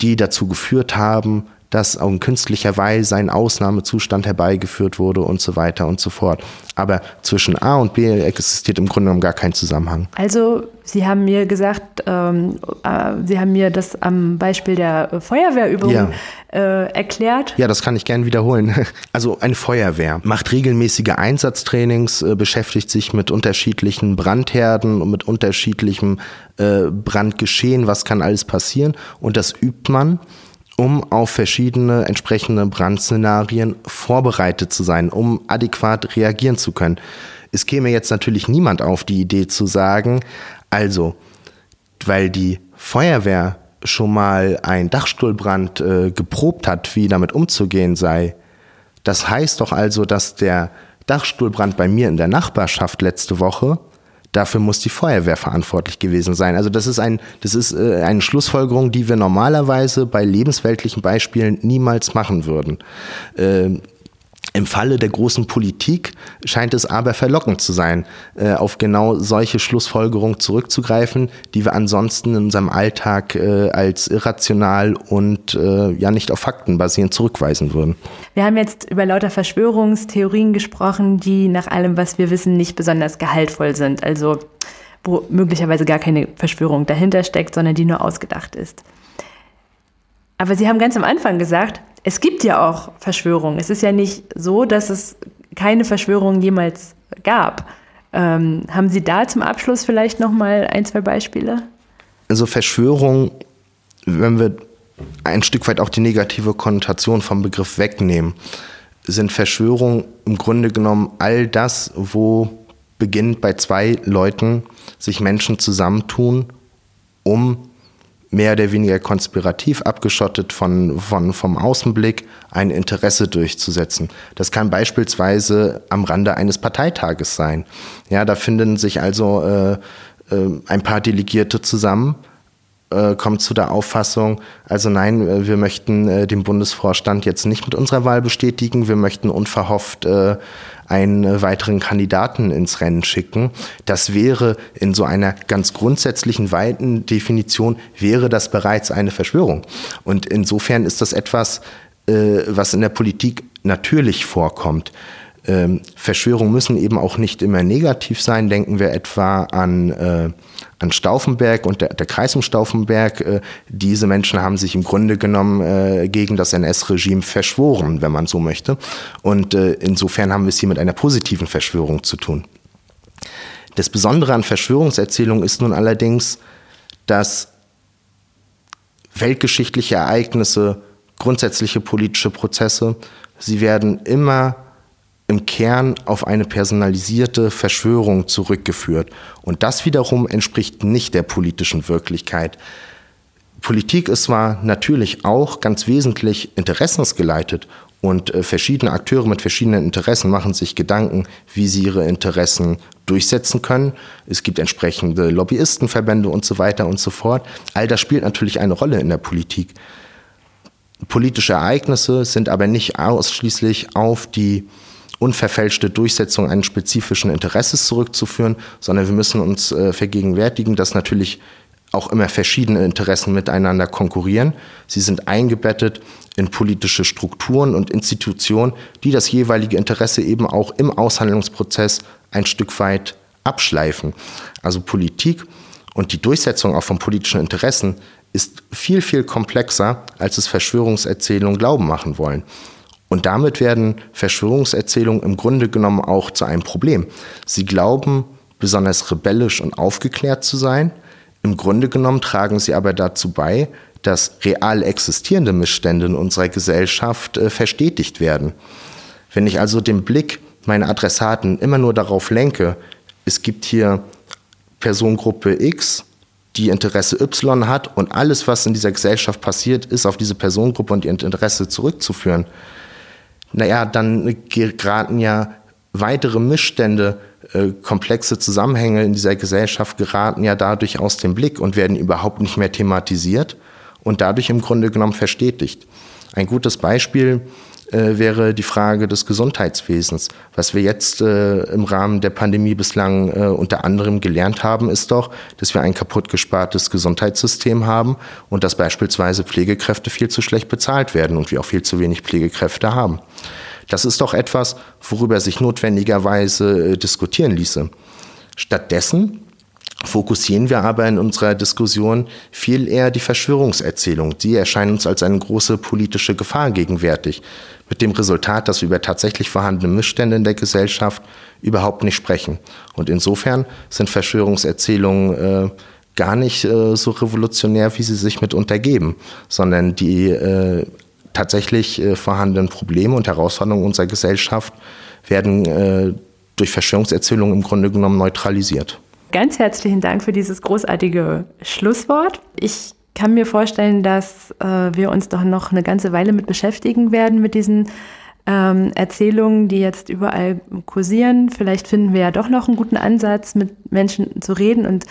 die dazu geführt haben, dass auch in künstlicher Weise ein Ausnahmezustand herbeigeführt wurde und so weiter und so fort. Aber zwischen A und B existiert im Grunde genommen gar kein Zusammenhang. Also Sie haben mir gesagt, ähm, äh, Sie haben mir das am Beispiel der Feuerwehrübung ja. äh, erklärt. Ja, das kann ich gern wiederholen. Also eine Feuerwehr macht regelmäßige Einsatztrainings, äh, beschäftigt sich mit unterschiedlichen Brandherden und mit unterschiedlichem äh, Brandgeschehen, was kann alles passieren und das übt man um auf verschiedene entsprechende Brandszenarien vorbereitet zu sein, um adäquat reagieren zu können. Es käme jetzt natürlich niemand auf die Idee zu sagen, also, weil die Feuerwehr schon mal einen Dachstuhlbrand äh, geprobt hat, wie damit umzugehen sei, das heißt doch also, dass der Dachstuhlbrand bei mir in der Nachbarschaft letzte Woche Dafür muss die Feuerwehr verantwortlich gewesen sein. Also das ist, ein, das ist äh, eine Schlussfolgerung, die wir normalerweise bei lebensweltlichen Beispielen niemals machen würden. Äh, im Falle der großen Politik scheint es aber verlockend zu sein, äh, auf genau solche Schlussfolgerungen zurückzugreifen, die wir ansonsten in unserem Alltag äh, als irrational und äh, ja nicht auf Fakten basierend zurückweisen würden. Wir haben jetzt über lauter Verschwörungstheorien gesprochen, die nach allem, was wir wissen, nicht besonders gehaltvoll sind. Also wo möglicherweise gar keine Verschwörung dahinter steckt, sondern die nur ausgedacht ist. Aber Sie haben ganz am Anfang gesagt, es gibt ja auch Verschwörungen. Es ist ja nicht so, dass es keine Verschwörungen jemals gab. Ähm, haben Sie da zum Abschluss vielleicht noch mal ein, zwei Beispiele? Also Verschwörung, wenn wir ein Stück weit auch die negative Konnotation vom Begriff wegnehmen, sind Verschwörungen im Grunde genommen all das, wo beginnt bei zwei Leuten sich Menschen zusammentun, um mehr oder weniger konspirativ abgeschottet von, von, vom Außenblick ein Interesse durchzusetzen. Das kann beispielsweise am Rande eines Parteitages sein. Ja, da finden sich also äh, äh, ein paar Delegierte zusammen, äh, kommt zu der Auffassung, also nein, äh, wir möchten äh, den Bundesvorstand jetzt nicht mit unserer Wahl bestätigen, wir möchten unverhofft äh, einen weiteren Kandidaten ins Rennen schicken. Das wäre in so einer ganz grundsätzlichen weiten Definition, wäre das bereits eine Verschwörung. Und insofern ist das etwas, äh, was in der Politik natürlich vorkommt. Ähm, Verschwörungen müssen eben auch nicht immer negativ sein. Denken wir etwa an, äh, an Stauffenberg und der, der Kreis um Stauffenberg. Äh, diese Menschen haben sich im Grunde genommen äh, gegen das NS-Regime verschworen, wenn man so möchte. Und äh, insofern haben wir es hier mit einer positiven Verschwörung zu tun. Das Besondere an Verschwörungserzählungen ist nun allerdings, dass weltgeschichtliche Ereignisse, grundsätzliche politische Prozesse, sie werden immer im Kern auf eine personalisierte Verschwörung zurückgeführt. Und das wiederum entspricht nicht der politischen Wirklichkeit. Politik ist zwar natürlich auch ganz wesentlich interessensgeleitet und äh, verschiedene Akteure mit verschiedenen Interessen machen sich Gedanken, wie sie ihre Interessen durchsetzen können. Es gibt entsprechende Lobbyistenverbände und so weiter und so fort. All das spielt natürlich eine Rolle in der Politik. Politische Ereignisse sind aber nicht ausschließlich auf die unverfälschte Durchsetzung eines spezifischen Interesses zurückzuführen, sondern wir müssen uns äh, vergegenwärtigen, dass natürlich auch immer verschiedene Interessen miteinander konkurrieren. Sie sind eingebettet in politische Strukturen und Institutionen, die das jeweilige Interesse eben auch im Aushandlungsprozess ein Stück weit abschleifen. Also Politik und die Durchsetzung auch von politischen Interessen ist viel, viel komplexer, als es Verschwörungserzählungen glauben machen wollen. Und damit werden Verschwörungserzählungen im Grunde genommen auch zu einem Problem. Sie glauben, besonders rebellisch und aufgeklärt zu sein. Im Grunde genommen tragen sie aber dazu bei, dass real existierende Missstände in unserer Gesellschaft äh, verstetigt werden. Wenn ich also den Blick meiner Adressaten immer nur darauf lenke, es gibt hier Personengruppe X, die Interesse Y hat und alles, was in dieser Gesellschaft passiert, ist auf diese Personengruppe und ihr Interesse zurückzuführen, naja, dann geraten ja weitere Missstände, äh, komplexe Zusammenhänge in dieser Gesellschaft geraten ja dadurch aus dem Blick und werden überhaupt nicht mehr thematisiert und dadurch im Grunde genommen verstetigt. Ein gutes Beispiel äh, wäre die Frage des Gesundheitswesens. Was wir jetzt äh, im Rahmen der Pandemie bislang äh, unter anderem gelernt haben, ist doch, dass wir ein kaputtgespartes Gesundheitssystem haben und dass beispielsweise Pflegekräfte viel zu schlecht bezahlt werden und wir auch viel zu wenig Pflegekräfte haben. Das ist doch etwas, worüber sich notwendigerweise äh, diskutieren ließe. Stattdessen fokussieren wir aber in unserer Diskussion viel eher die Verschwörungserzählung. Die erscheinen uns als eine große politische Gefahr gegenwärtig, mit dem Resultat, dass wir über tatsächlich vorhandene Missstände in der Gesellschaft überhaupt nicht sprechen. Und insofern sind Verschwörungserzählungen äh, gar nicht äh, so revolutionär, wie sie sich mitunter geben, sondern die äh, tatsächlich äh, vorhandenen Probleme und Herausforderungen unserer Gesellschaft werden äh, durch Verschwörungserzählungen im Grunde genommen neutralisiert. Ganz herzlichen Dank für dieses großartige Schlusswort. Ich kann mir vorstellen, dass äh, wir uns doch noch eine ganze Weile mit beschäftigen werden, mit diesen ähm, Erzählungen, die jetzt überall kursieren. Vielleicht finden wir ja doch noch einen guten Ansatz, mit Menschen zu reden und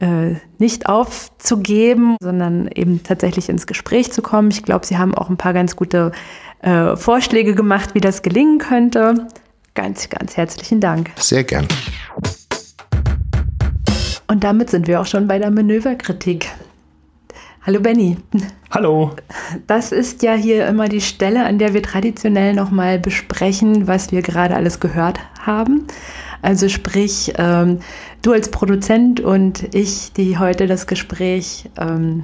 äh, nicht aufzugeben, sondern eben tatsächlich ins Gespräch zu kommen. Ich glaube, Sie haben auch ein paar ganz gute äh, Vorschläge gemacht, wie das gelingen könnte. Ganz, ganz herzlichen Dank. Sehr gern. Und damit sind wir auch schon bei der Manöverkritik. Hallo Benny. Hallo. Das ist ja hier immer die Stelle, an der wir traditionell nochmal besprechen, was wir gerade alles gehört haben. Also sprich, ähm, du als Produzent und ich, die heute das Gespräch ähm,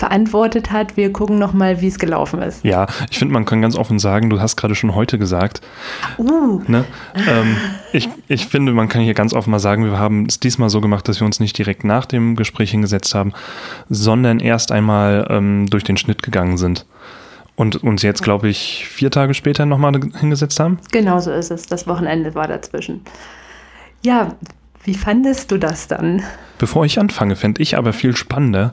verantwortet hat. Wir gucken nochmal, wie es gelaufen ist. Ja, ich finde, man kann ganz offen sagen, du hast gerade schon heute gesagt. Uh. Ne? Ähm, ich, ich finde, man kann hier ganz offen mal sagen, wir haben es diesmal so gemacht, dass wir uns nicht direkt nach dem Gespräch hingesetzt haben, sondern erst einmal ähm, durch den Schnitt gegangen sind. Und uns jetzt, glaube ich, vier Tage später nochmal hingesetzt haben? Genau so ist es. Das Wochenende war dazwischen. Ja, wie fandest du das dann? Bevor ich anfange, fände ich aber viel spannender,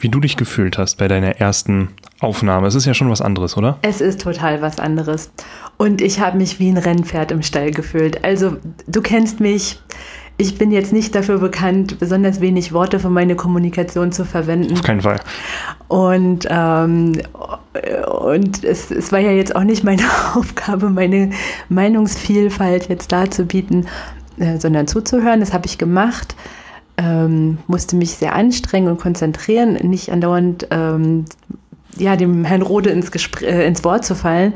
wie du dich gefühlt hast bei deiner ersten Aufnahme. Es ist ja schon was anderes, oder? Es ist total was anderes. Und ich habe mich wie ein Rennpferd im Stall gefühlt. Also du kennst mich. Ich bin jetzt nicht dafür bekannt, besonders wenig Worte für meine Kommunikation zu verwenden. Auf keinen Fall. Und, ähm, und es, es war ja jetzt auch nicht meine Aufgabe, meine Meinungsvielfalt jetzt darzubieten, äh, sondern zuzuhören. Das habe ich gemacht ähm, musste mich sehr anstrengen und konzentrieren, nicht andauernd ähm, ja, dem Herrn Rode ins, Gespr äh, ins Wort zu fallen.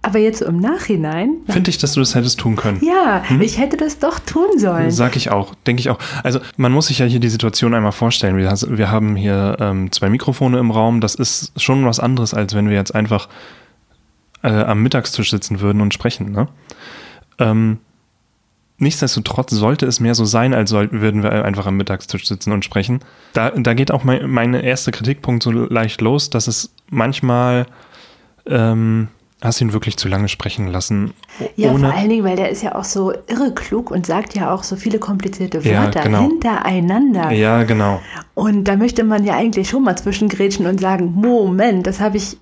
Aber jetzt im Nachhinein. Finde ich, dass du das hättest tun können. Ja, hm? ich hätte das doch tun sollen. Sag ich auch, denke ich auch. Also man muss sich ja hier die Situation einmal vorstellen. Wir, wir haben hier ähm, zwei Mikrofone im Raum. Das ist schon was anderes, als wenn wir jetzt einfach äh, am Mittagstisch sitzen würden und sprechen. Ne? Ähm, nichtsdestotrotz sollte es mehr so sein, als sollten, würden wir einfach am Mittagstisch sitzen und sprechen. Da, da geht auch mein, mein erster Kritikpunkt so leicht los, dass es manchmal ähm, hast ihn wirklich zu lange sprechen lassen. Ja, vor allen Dingen, weil der ist ja auch so irre klug und sagt ja auch so viele komplizierte Wörter ja, genau. hintereinander. Ja, genau. Und da möchte man ja eigentlich schon mal zwischengrätschen und sagen, Moment, das habe ich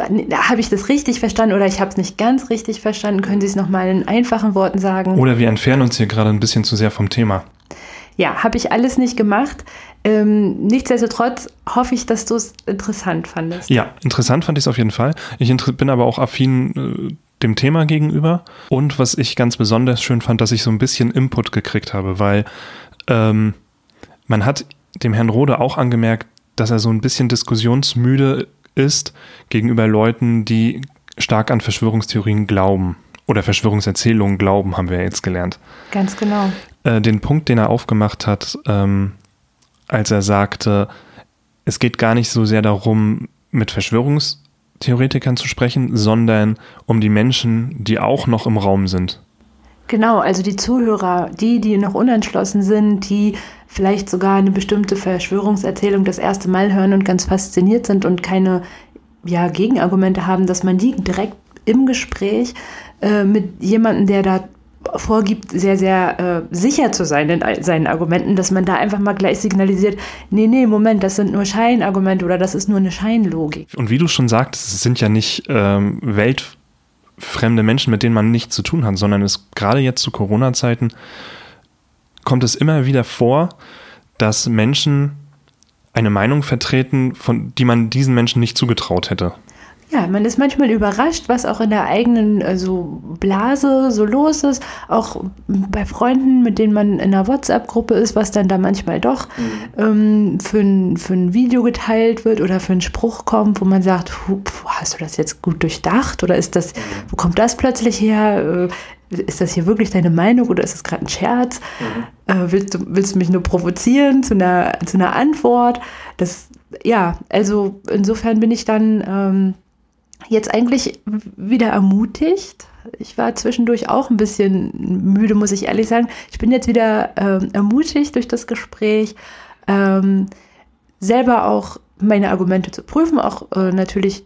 habe ich das richtig verstanden oder ich habe es nicht ganz richtig verstanden? Können Sie es nochmal in einfachen Worten sagen? Oder wir entfernen uns hier gerade ein bisschen zu sehr vom Thema. Ja, habe ich alles nicht gemacht. Ähm, nichtsdestotrotz hoffe ich, dass du es interessant fandest. Ja, interessant fand ich es auf jeden Fall. Ich bin aber auch affin äh, dem Thema gegenüber. Und was ich ganz besonders schön fand, dass ich so ein bisschen Input gekriegt habe, weil ähm, man hat dem Herrn Rode auch angemerkt, dass er so ein bisschen diskussionsmüde ist gegenüber Leuten, die stark an Verschwörungstheorien glauben oder Verschwörungserzählungen glauben, haben wir jetzt gelernt. Ganz genau. Äh, den Punkt, den er aufgemacht hat, ähm, als er sagte, es geht gar nicht so sehr darum, mit Verschwörungstheoretikern zu sprechen, sondern um die Menschen, die auch noch im Raum sind. Genau, also die Zuhörer, die, die noch unentschlossen sind, die vielleicht sogar eine bestimmte Verschwörungserzählung das erste Mal hören und ganz fasziniert sind und keine ja, Gegenargumente haben, dass man die direkt im Gespräch äh, mit jemandem, der da vorgibt, sehr, sehr äh, sicher zu sein in seinen Argumenten, dass man da einfach mal gleich signalisiert, nee, nee, Moment, das sind nur Scheinargumente oder das ist nur eine Scheinlogik. Und wie du schon sagst, es sind ja nicht ähm, weltfremde Menschen, mit denen man nichts zu tun hat, sondern es gerade jetzt zu Corona-Zeiten kommt es immer wieder vor, dass Menschen eine Meinung vertreten, von die man diesen Menschen nicht zugetraut hätte. Ja, man ist manchmal überrascht, was auch in der eigenen also Blase so los ist. Auch bei Freunden, mit denen man in einer WhatsApp-Gruppe ist, was dann da manchmal doch mhm. ähm, für, ein, für ein Video geteilt wird oder für einen Spruch kommt, wo man sagt, hast du das jetzt gut durchdacht oder ist das, wo kommt das plötzlich her? Äh, ist das hier wirklich deine Meinung oder ist das gerade ein Scherz? Mhm. Äh, willst, du, willst du mich nur provozieren zu einer, zu einer Antwort? Das, ja, also insofern bin ich dann ähm, jetzt eigentlich wieder ermutigt. Ich war zwischendurch auch ein bisschen müde, muss ich ehrlich sagen. Ich bin jetzt wieder ähm, ermutigt durch das Gespräch, ähm, selber auch meine Argumente zu prüfen, auch äh, natürlich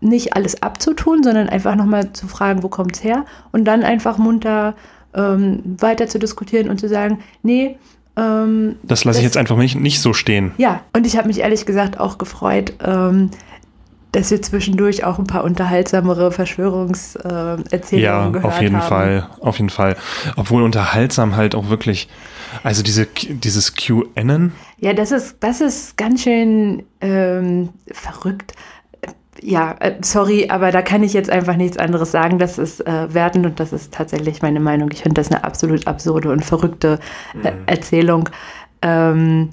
nicht alles abzutun, sondern einfach nochmal zu fragen, wo kommt es her und dann einfach munter ähm, weiter zu diskutieren und zu sagen, nee, ähm, das lasse ich jetzt einfach nicht, nicht so stehen. Ja, und ich habe mich ehrlich gesagt auch gefreut, ähm, dass wir zwischendurch auch ein paar unterhaltsamere Verschwörungserzählungen ja, gehört haben. Ja, auf jeden Fall, auf jeden Fall. Obwohl unterhaltsam halt auch wirklich, also diese, dieses QAnon. Ja, das ist, das ist ganz schön ähm, verrückt. Ja, äh, sorry, aber da kann ich jetzt einfach nichts anderes sagen. Das ist äh, wertend und das ist tatsächlich meine Meinung. Ich finde das eine absolut absurde und verrückte äh, mhm. Erzählung. Ähm,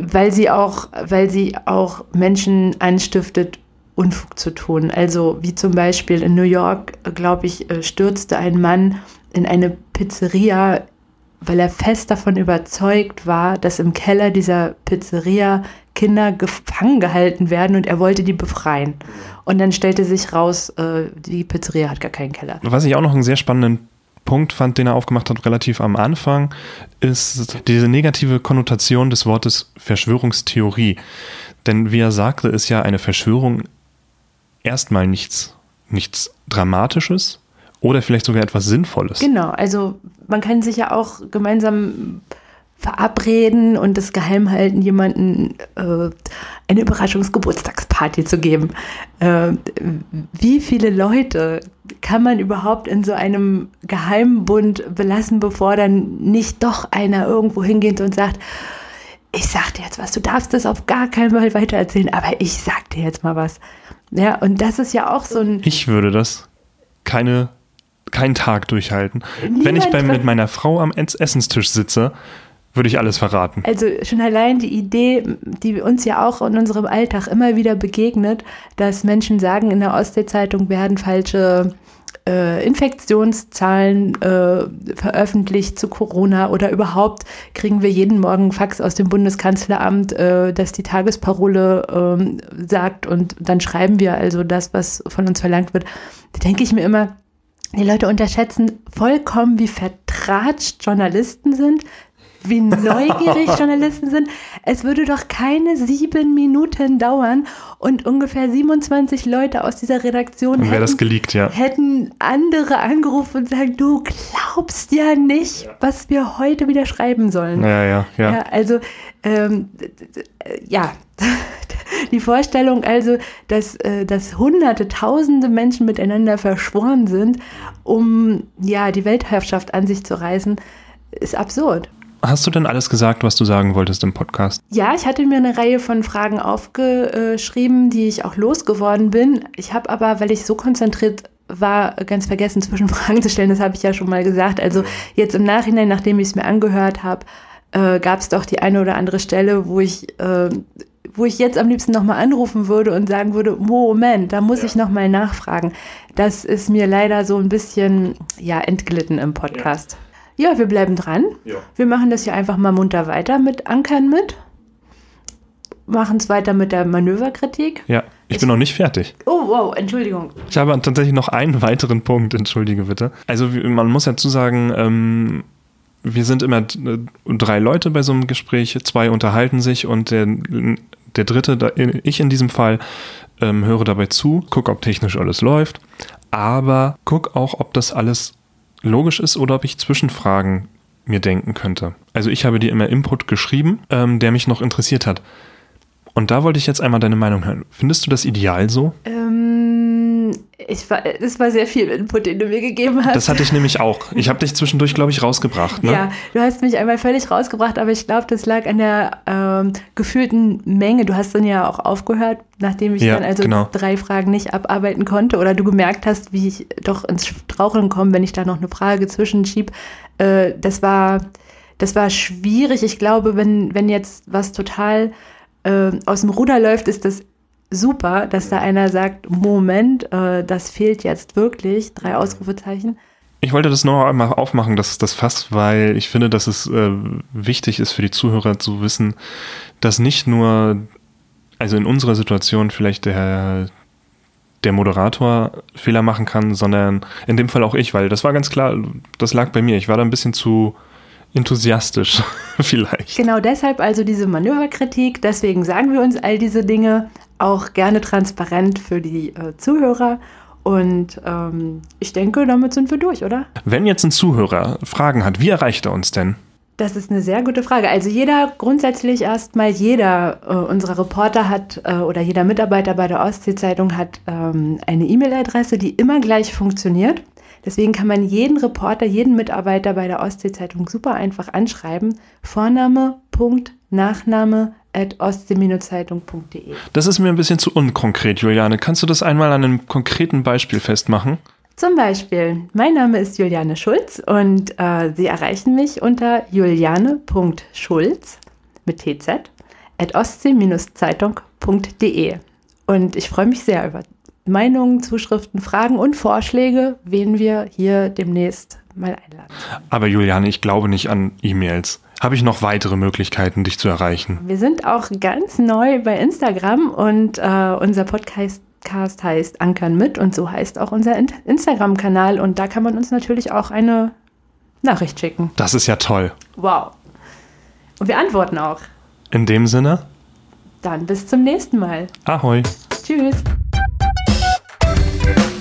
weil sie auch, weil sie auch Menschen anstiftet, Unfug zu tun. Also wie zum Beispiel in New York, glaube ich, äh, stürzte ein Mann in eine Pizzeria, weil er fest davon überzeugt war, dass im Keller dieser Pizzeria Kinder gefangen gehalten werden und er wollte die befreien. Und dann stellte sich raus, äh, die Pizzeria hat gar keinen Keller. Was ich auch noch einen sehr spannenden Punkt fand, den er aufgemacht hat, relativ am Anfang, ist diese negative Konnotation des Wortes Verschwörungstheorie. Denn wie er sagte, ist ja eine Verschwörung erstmal nichts, nichts Dramatisches oder vielleicht sogar etwas Sinnvolles. Genau, also man kann sich ja auch gemeinsam verabreden und das geheim halten, jemanden äh, eine Überraschungsgeburtstagsparty zu geben. Äh, wie viele Leute kann man überhaupt in so einem Geheimbund belassen, bevor dann nicht doch einer irgendwo hingeht und sagt, ich sag dir jetzt was, du darfst das auf gar keinen Fall weitererzählen, aber ich sag dir jetzt mal was. Ja, und das ist ja auch so ein. Ich würde das keine, keinen Tag durchhalten. Niemand Wenn ich bei, mit meiner Frau am Essenstisch sitze, würde ich alles verraten. Also schon allein die Idee, die uns ja auch in unserem Alltag immer wieder begegnet, dass Menschen sagen, in der Ostsee-Zeitung werden falsche äh, Infektionszahlen äh, veröffentlicht zu Corona oder überhaupt kriegen wir jeden Morgen Fax aus dem Bundeskanzleramt, äh, dass die Tagesparole ähm, sagt und dann schreiben wir also das, was von uns verlangt wird. Da denke ich mir immer, die Leute unterschätzen vollkommen, wie vertratscht Journalisten sind, wie neugierig Journalisten sind. Es würde doch keine sieben Minuten dauern und ungefähr 27 Leute aus dieser Redaktion hätten, geleakt, ja. hätten, andere angerufen und sagen, du glaubst ja nicht, was wir heute wieder schreiben sollen. Ja, ja, ja. ja also, ähm, ja. Die Vorstellung also, dass, äh, dass hunderte, tausende Menschen miteinander verschworen sind, um ja, die Weltherrschaft an sich zu reißen, ist absurd. Hast du denn alles gesagt, was du sagen wolltest im Podcast? Ja, ich hatte mir eine Reihe von Fragen aufgeschrieben, die ich auch losgeworden bin. Ich habe aber, weil ich so konzentriert war, ganz vergessen, Zwischenfragen zu stellen. Das habe ich ja schon mal gesagt. Also jetzt im Nachhinein, nachdem ich es mir angehört habe, äh, gab es doch die eine oder andere Stelle, wo ich, äh, wo ich jetzt am liebsten nochmal anrufen würde und sagen würde, Moment, da muss ja. ich nochmal nachfragen. Das ist mir leider so ein bisschen ja, entglitten im Podcast. Ja. Ja, wir bleiben dran. Ja. Wir machen das hier einfach mal munter weiter mit Ankern mit. Machen es weiter mit der Manöverkritik. Ja, ich, ich bin noch nicht fertig. Oh, wow, Entschuldigung. Ich habe tatsächlich noch einen weiteren Punkt, entschuldige bitte. Also man muss dazu sagen, ähm, wir sind immer drei Leute bei so einem Gespräch, zwei unterhalten sich und der, der dritte, ich in diesem Fall, ähm, höre dabei zu, gucke, ob technisch alles läuft, aber guck auch, ob das alles logisch ist oder ob ich Zwischenfragen mir denken könnte. Also ich habe dir immer Input geschrieben, ähm, der mich noch interessiert hat. Und da wollte ich jetzt einmal deine Meinung hören. Findest du das ideal so? Ähm, ich war, es war sehr viel Input, den du mir gegeben hast. Das hatte ich nämlich auch. Ich habe dich zwischendurch, glaube ich, rausgebracht. Ne? Ja, du hast mich einmal völlig rausgebracht, aber ich glaube, das lag an der ähm, gefühlten Menge. Du hast dann ja auch aufgehört, nachdem ich ja, dann also genau. drei Fragen nicht abarbeiten konnte oder du gemerkt hast, wie ich doch ins Straucheln komme, wenn ich da noch eine Frage zwischenschieb. Äh, das war, das war schwierig. Ich glaube, wenn, wenn jetzt was total äh, aus dem Ruder läuft, ist das super, dass da einer sagt, Moment, äh, das fehlt jetzt wirklich, drei Ausrufezeichen. Ich wollte das nur einmal aufmachen, das, das Fass, weil ich finde, dass es äh, wichtig ist für die Zuhörer zu wissen, dass nicht nur, also in unserer Situation vielleicht der, der Moderator Fehler machen kann, sondern in dem Fall auch ich, weil das war ganz klar, das lag bei mir. Ich war da ein bisschen zu, enthusiastisch vielleicht. Genau deshalb also diese Manöverkritik. Deswegen sagen wir uns all diese Dinge auch gerne transparent für die äh, Zuhörer. Und ähm, ich denke, damit sind wir durch, oder? Wenn jetzt ein Zuhörer Fragen hat, wie erreicht er uns denn? Das ist eine sehr gute Frage. Also jeder, grundsätzlich erstmal jeder äh, unserer Reporter hat äh, oder jeder Mitarbeiter bei der Ostsee-Zeitung hat ähm, eine E-Mail-Adresse, die immer gleich funktioniert. Deswegen kann man jeden Reporter, jeden Mitarbeiter bei der Ostsee-Zeitung super einfach anschreiben. Vorname, Punkt, Nachname at ostsee-zeitung.de. Das ist mir ein bisschen zu unkonkret, Juliane. Kannst du das einmal an einem konkreten Beispiel festmachen? Zum Beispiel, mein Name ist Juliane Schulz und äh, Sie erreichen mich unter juliane.schulz mit tz at ostsee-zeitung.de. Und ich freue mich sehr über Meinungen, Zuschriften, Fragen und Vorschläge, wen wir hier demnächst mal einladen. Aber Juliane, ich glaube nicht an E-Mails. Habe ich noch weitere Möglichkeiten, dich zu erreichen? Wir sind auch ganz neu bei Instagram und äh, unser Podcast heißt Ankern mit und so heißt auch unser Instagram-Kanal und da kann man uns natürlich auch eine Nachricht schicken. Das ist ja toll. Wow. Und wir antworten auch. In dem Sinne? Dann bis zum nächsten Mal. Ahoi. Tschüss. Thank you.